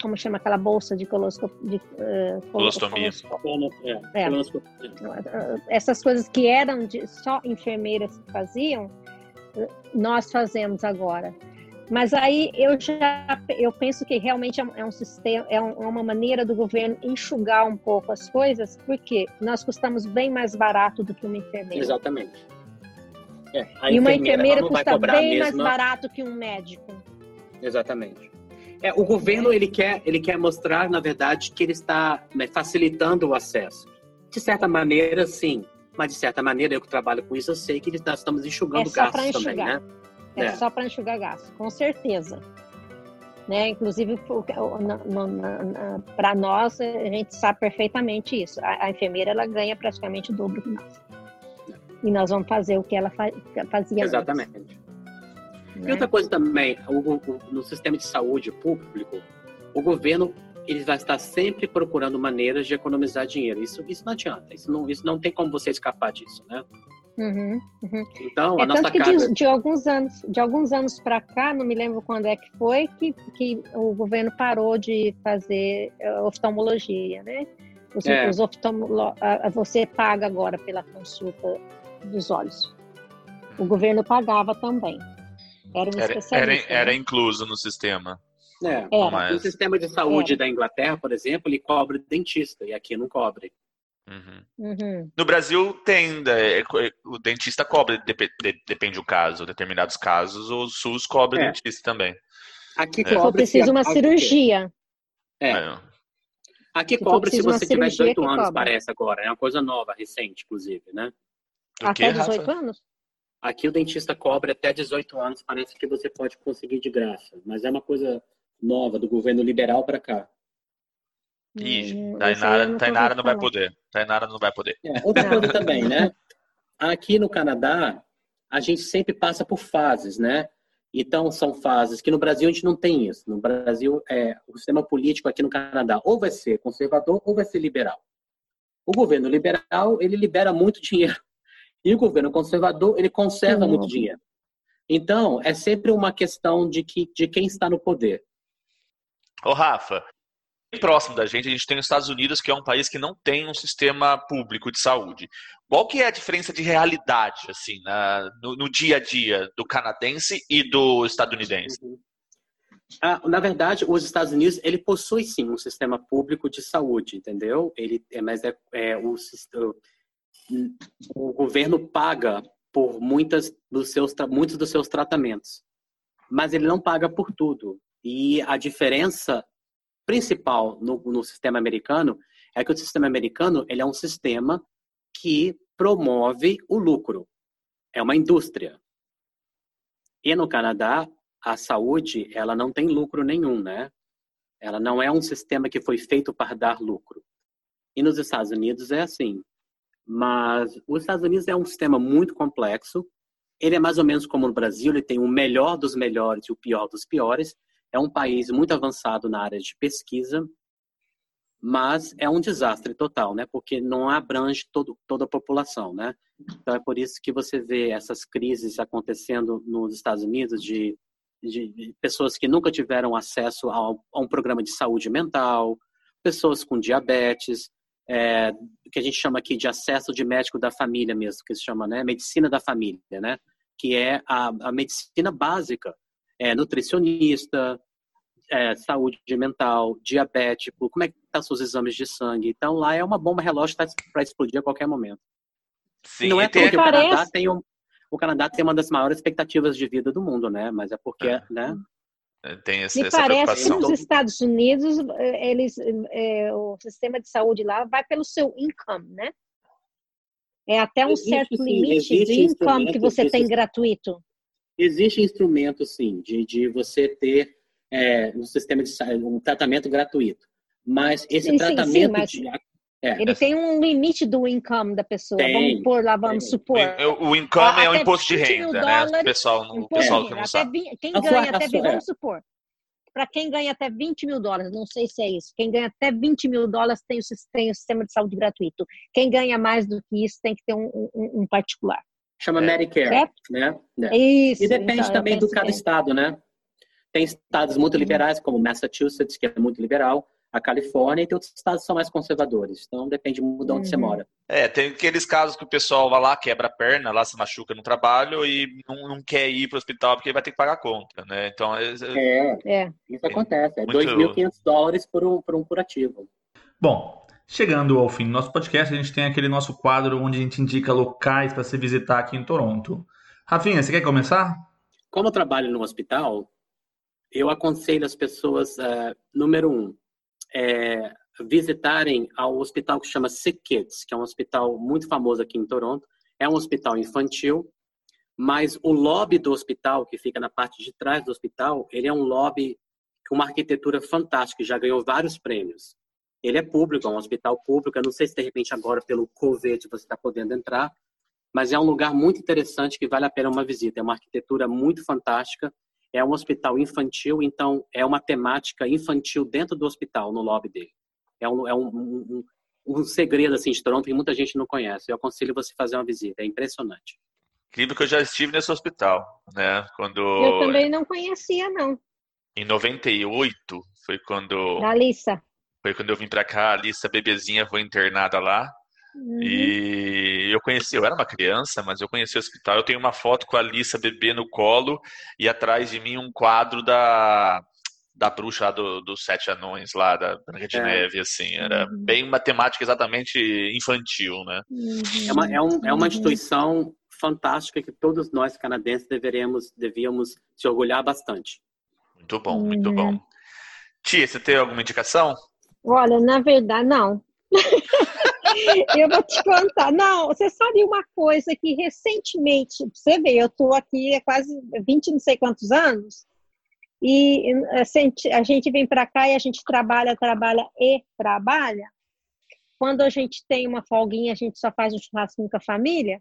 como chama aquela bolsa de coloscopia? De, uh, colostomia. É. é. Essas coisas que eram de, só enfermeiras que faziam, nós fazemos agora. Mas aí eu já eu penso que realmente é um sistema, é, é uma maneira do governo enxugar um pouco as coisas, porque nós custamos bem mais barato do que uma enfermeira. Exatamente. É, e uma enfermeira custa bem mais barato que um médico. Exatamente. É, o governo ele quer, ele quer mostrar, na verdade, que ele está né, facilitando o acesso. De certa maneira, sim. Mas de certa maneira, eu que trabalho com isso, eu sei que nós estamos enxugando é gastos também, né? É, é. só para enxugar gasto, com certeza. Né? Inclusive, para nós, a gente sabe perfeitamente isso. A, a, enfermeira ela ganha praticamente o dobro que nós. E nós vamos fazer o que ela fa, fazia Exatamente. Antes. E outra coisa também, o, o, no sistema de saúde público, o governo ele vai estar sempre procurando maneiras de economizar dinheiro. Isso, isso não adianta. Isso não, isso não tem como você escapar disso, né? Uhum, uhum. Então, é a nossa tanto que carga... de, de alguns anos, de alguns anos para cá, não me lembro quando é que foi que, que o governo parou de fazer uh, oftalmologia, né? Os, É. os oftalmolo- você paga agora pela consulta dos olhos. O governo pagava também. Era um Era, era, especialista. era né? incluso no sistema. É. Era. Mas- O sistema de saúde da Inglaterra, por exemplo, ele cobra dentista, e aqui não cobre. Uhum. Uhum. No Brasil tem, é, o dentista cobra, dep- de- depende do caso, determinados casos, o SUS cobra É. dentista também. Aqui É. Se for cobra preciso uma cirurgia. É. É. Aqui Se cobra se você tiver cirurgia, 18 que anos, cobra. parece agora. É uma coisa nova, recente, inclusive, né? Do Até que, 18 Rafa? anos? Aqui o dentista cobra até 18 anos, parece que você pode conseguir de graça. Mas é uma coisa nova, do governo liberal para cá. Ih, Tainara, nunca Tainara não vai poder. Tainara não vai poder. É, outra Não. coisa também, né? Aqui no Canadá, a gente sempre passa por fases, né? Então, são fases que no Brasil a gente não tem isso. No Brasil, é, o sistema político aqui no Canadá ou vai ser conservador ou vai ser liberal. O governo liberal, ele libera muito dinheiro. E o governo conservador, ele conserva Uhum. muito dinheiro. Então, é sempre uma questão de, que, de quem está no poder. Ô, Rafa, próximo da gente, a gente tem os Estados Unidos, que é um país que não tem um sistema público de saúde. Qual que é a diferença de realidade, assim, na- no, no dia a dia do canadense e do estadunidense? Ah, na verdade, os Estados Unidos ele possui sim um sistema público de saúde, entendeu? Ele, é, mas é, é o, o- governo paga por muitas dos seus muitos dos seus tratamentos, mas ele não paga por tudo. E a diferença principal no, no sistema americano é que o sistema americano ele é um sistema que promove o lucro. É uma indústria. E no Canadá, a saúde, ela não tem lucro nenhum, né? Ela não é um sistema que foi feito para dar lucro. E nos Estados Unidos é assim. Mas os Estados Unidos é um sistema muito complexo. Ele é mais ou menos como no Brasil, ele tem o melhor dos melhores e o pior dos piores. É um país muito avançado na área de pesquisa, mas é um desastre total, né? Porque não abrange todo, toda a população, né? Então é por isso que você vê essas crises acontecendo nos Estados Unidos de, de, pessoas que nunca tiveram acesso ao, a um programa de saúde mental, pessoas com diabetes, é, que a gente chama aqui de acesso de médico da família mesmo, que se chama, né? Medicina da família, né? Que é a, a medicina básica, é, nutricionista, é, saúde mental, diabético, como é que estão seus exames de sangue. Então lá é uma bomba relógio para explodir a qualquer momento. Sim, não é tem- porque o Canadá tem um, o Canadá tem uma das maiores expectativas de vida do mundo, né? Mas é porque, É. né? tem esse- Me essa parece que nos Estados Unidos, eh, eles, eh, o sistema de saúde lá vai pelo seu income, né? É até um Existe, certo sim, limite existe de income que você de tem gratuito. Existe instrumento, sim, de, de você ter é, um sistema de um tratamento gratuito. Mas esse Sim, sim, tratamento sim, mas- de, é, Ele tem um limite do income da pessoa. Tem, vamos pôr lá, vamos tem. supor. O, o income é o imposto de 20 mil renda, né? O dólares, pessoal, não, o pessoal de que não Até sabe. vi- quem A sua- ganha a até, sua- vamos supor, para quem ganha até 20 mil dólares, não sei se é isso, quem ganha até 20 mil dólares tem o, tem o sistema de saúde gratuito. Quem ganha mais do que isso tem que ter um, um- um particular. chama É. Medicare, Certo? né? É. Isso. E depende então, também do cada é. estado, né? Tem estados muito Uhum. liberais, como Massachusetts, que é muito liberal, a Califórnia, e tem outros estados que são mais conservadores. Então depende muito de onde você Uhum. mora. É, tem aqueles casos que o pessoal vai lá, quebra a perna, lá se machuca no trabalho e não, não quer ir para o hospital porque vai ter que pagar a conta, né? Então, é- é- É, É. isso acontece. É Muito- 2.500 dólares por um, por um curativo. Bom, chegando ao fim do nosso podcast, a gente tem aquele nosso quadro onde a gente indica locais para se visitar aqui em Toronto. Rafinha, você quer começar? Como eu trabalho no hospital, eu aconselho as pessoas, eh, número um, é, visitarem ao hospital que chama Sick Kids, que é um hospital muito famoso aqui em Toronto. É um hospital infantil, mas o lobby do hospital, que fica na parte de trás do hospital, ele é um lobby com uma arquitetura fantástica, já ganhou vários prêmios. Ele é público, é um hospital público. Eu não sei se de repente agora pelo COVID você está podendo entrar, mas é um lugar muito interessante que vale a pena uma visita. É uma arquitetura muito fantástica. É um hospital infantil, então é uma temática infantil dentro do hospital, no lobby dele. É um, é um, um, um segredo assim de Toronto que muita gente não conhece. Eu aconselho você fazer uma visita, é impressionante. Incrível que eu já estive nesse hospital, né? Quando Eu também não conhecia, não. em 98 foi quando Da Alissa. foi quando eu vim pra cá, a Alissa bebezinha foi internada lá. Uhum. E eu conheci, eu era uma criança, mas eu conheci o hospital. Eu tenho uma foto com a Alissa bebê no colo e atrás de mim um quadro da, da bruxa lá do, dos sete anões lá, da Branca de É. Neve, assim. Era Uhum. bem uma temática exatamente infantil, né? Uhum. É uma, é, um, é uma Uhum. instituição fantástica que todos nós canadenses deveríamos, devíamos se orgulhar bastante. Muito bom, muito Uhum. bom. Tia, você tem alguma indicação? Olha, na verdade, não. [laughs] [laughs] eu vou te contar. Não, você sabe uma coisa que recentemente, você vê, eu estou aqui há quase 20 não sei quantos anos, e a gente, a gente vem para cá e a gente trabalha, trabalha e trabalha. Quando a gente tem uma folguinha, a gente só faz um churrasquinho com a família.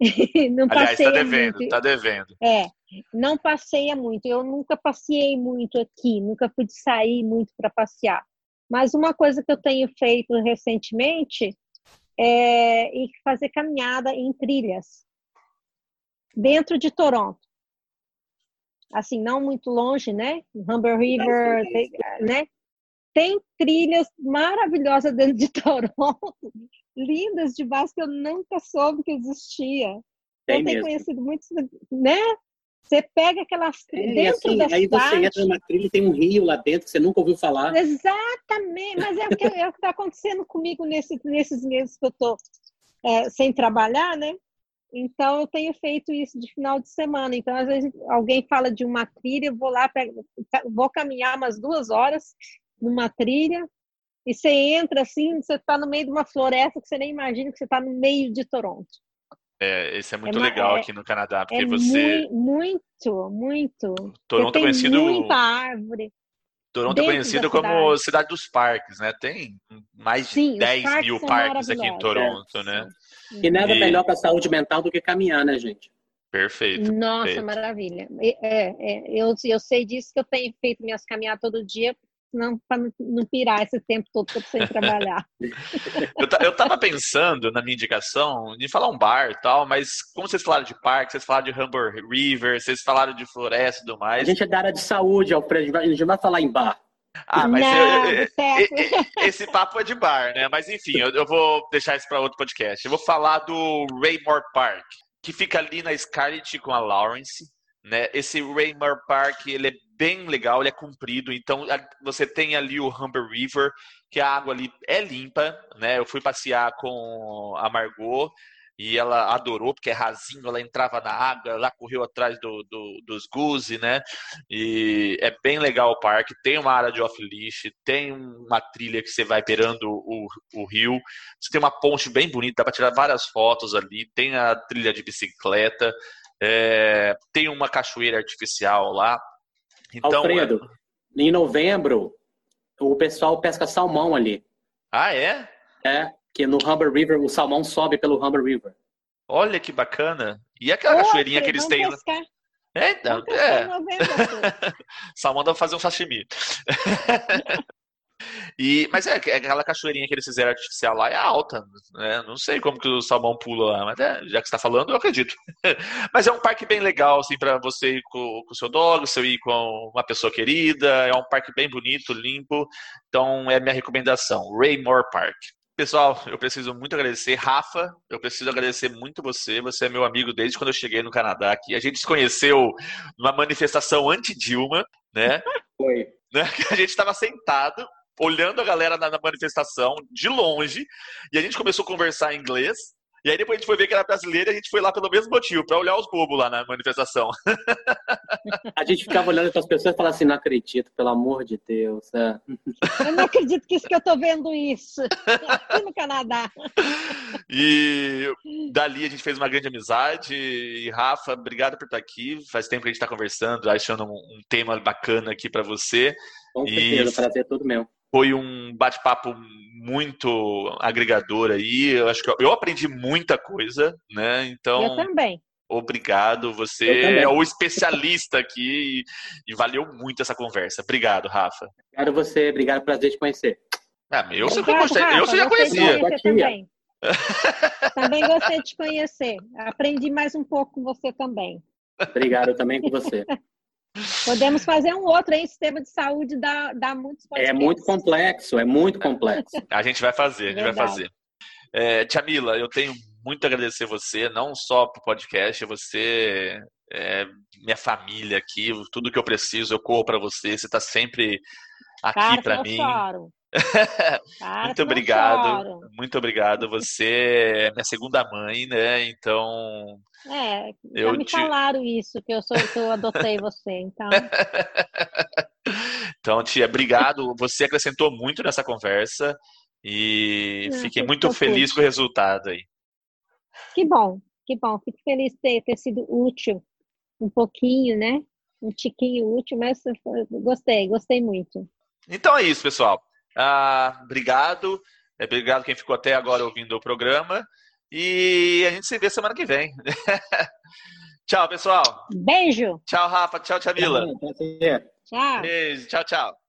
[laughs] não Aliás, tá devendo, muito. tá devendo. É, não passeia muito. Eu nunca passeei muito aqui, nunca pude sair muito para passear. Mas uma coisa que eu tenho feito recentemente é fazer caminhada em trilhas dentro de Toronto. Assim, não muito longe, né? Humber River, tem, né? Tem trilhas maravilhosas dentro de [laughs] Toronto, lindas demais que eu nunca soube que existia. Tem eu tenho mesmo. conhecido muitos, né? Você pega aquelas É, e dentro assim, da aí você cidade. entra numa trilha e tem um rio lá dentro que você nunca ouviu falar. Exatamente, mas é o que é está acontecendo comigo nesse, nesses meses que eu estou sem trabalhar, né? Então eu tenho feito isso de final de semana. Então às vezes alguém fala de uma trilha, eu vou lá, pego, vou caminhar umas duas horas numa trilha e você entra assim, você está no meio de uma floresta que você nem imagina que você está no meio de Toronto. É, esse é muito É legal é- aqui no Canadá, porque É você. mui- muito, muito. Toronto é tem conhecido. muita árvore. Toronto é conhecido como cidade. cidade dos parques, né? Tem mais de Sim, os 10 parques mil parques aqui em. Toronto, né? E nada E- melhor para a saúde mental do que caminhar, né, gente? Perfeito. Nossa, perfeito. maravilha. É, é, eu, eu sei disso que eu tenho feito minhas caminhadas todo dia, não para não, não pirar esse tempo todo que eu sem trabalhar. [laughs] Eu, ta- eu tava pensando na minha indicação de falar um bar e tal, mas como vocês falaram de parque, vocês falaram de Humber River, vocês falaram de floresta e tudo A mais. gente é da área de saúde, Alfredo. A gente vai falar em bar. Ah, mas não, eu- eu- certo. e- e- esse papo é de bar, né? Mas enfim, eu, eu vou deixar isso para outro podcast. Eu vou falar do Raymore Park, que fica ali na Scarlett com a Lawrence. Né? Esse Raymore Park ele é bem legal, ele é comprido, então você tem ali o Humber River, que a água ali é limpa, né? Eu fui passear com a Margot e ela adorou, porque é rasinho, ela entrava na água, ela correu atrás do, do- dos goose, né? E é bem legal o parque. Tem uma área de off-leash, tem uma trilha que você vai beirando o, o rio. Você tem uma ponte bem bonita, dá para tirar várias fotos ali. Tem a trilha de bicicleta, é, tem uma cachoeira artificial lá. Então, Alfredo, em novembro, o pessoal pesca salmão ali. Ah, é? É, que no Humber River, o salmão sobe pelo Humber River. Olha que bacana. E aquela Ô, cachoeirinha que eles têm. pescar, É, então, é. novembro. [laughs] Salmão dá pra fazer um sashimi. [laughs] E, mas é, é aquela cachoeirinha que eles fizeram artificial lá é alta, né? Não sei como que o salmão pula lá, mas é, já que você tá falando, eu acredito. [laughs] mas é um parque bem legal, assim, para você ir com o seu dog, você ir com uma pessoa querida. É um parque bem bonito, limpo. Então é a minha recomendação, Raymore Park. Pessoal, eu preciso muito agradecer. Rafa, eu preciso agradecer muito você. Você é meu amigo desde quando eu cheguei no Canadá aqui. A gente se conheceu numa manifestação anti-Dilma, né? [laughs] Foi. né? Que [laughs] a gente estava sentado, olhando a galera na, na manifestação, de longe, e a gente começou a conversar em inglês. E aí depois a gente foi ver que era brasileira e a gente foi lá pelo mesmo motivo, para olhar os bobos lá na manifestação. [laughs] A gente ficava olhando para as pessoas e falava assim, não acredito, pelo amor de Deus. É. Eu não acredito que isso que eu tô vendo isso aqui no Canadá. E dali a gente fez uma grande amizade. E Rafa, obrigado por estar aqui. Faz tempo que a gente está conversando, achando um, um tema bacana aqui para você. Com E- certeza, o prazer é todo meu. Foi um bate-papo muito agregador aí. Eu acho que eu, eu aprendi muita coisa, né? Então Eu também. Obrigado, você é o especialista aqui e, e, valeu muito essa conversa. Obrigado, Rafa. Obrigado você, obrigado, prazer te conhecer. Ah, eu, Obrigado, gostei, Rafa, eu já conhecia. Também. também gostei de te conhecer. Aprendi mais um pouco com você também. Obrigado também com você. [laughs] Podemos fazer um outro aí, sistema de saúde dá, dá muitos É muito complexo, é muito complexo. A gente vai fazer, a gente Verdade. vai fazer. É, Tia Mila, eu tenho muito a agradecer você, não só pro podcast, você é minha família aqui, tudo que eu preciso eu corro para você, você está sempre aqui para mim. Choro. Cara, [laughs] muito obrigado, muito obrigado. Você é minha segunda mãe, né? Então. É, já eu me te... falaram isso, que eu sou que eu adotei você, então. [laughs] então, tia, obrigado. Você acrescentou muito nessa conversa e Não, fiquei muito feliz com o resultado aí. Que bom, que bom. Fico feliz de ter, ter sido útil um pouquinho, né? Um tiquinho útil, mas gostei, gostei muito. Então é isso, pessoal. Ah, obrigado. É, obrigado quem ficou até agora ouvindo o programa. E a gente se vê semana que vem. [laughs] tchau, pessoal. Beijo. Tchau, Rafa. Tchau, Tchamila. Tchau. Beijo. Tchau, tchau.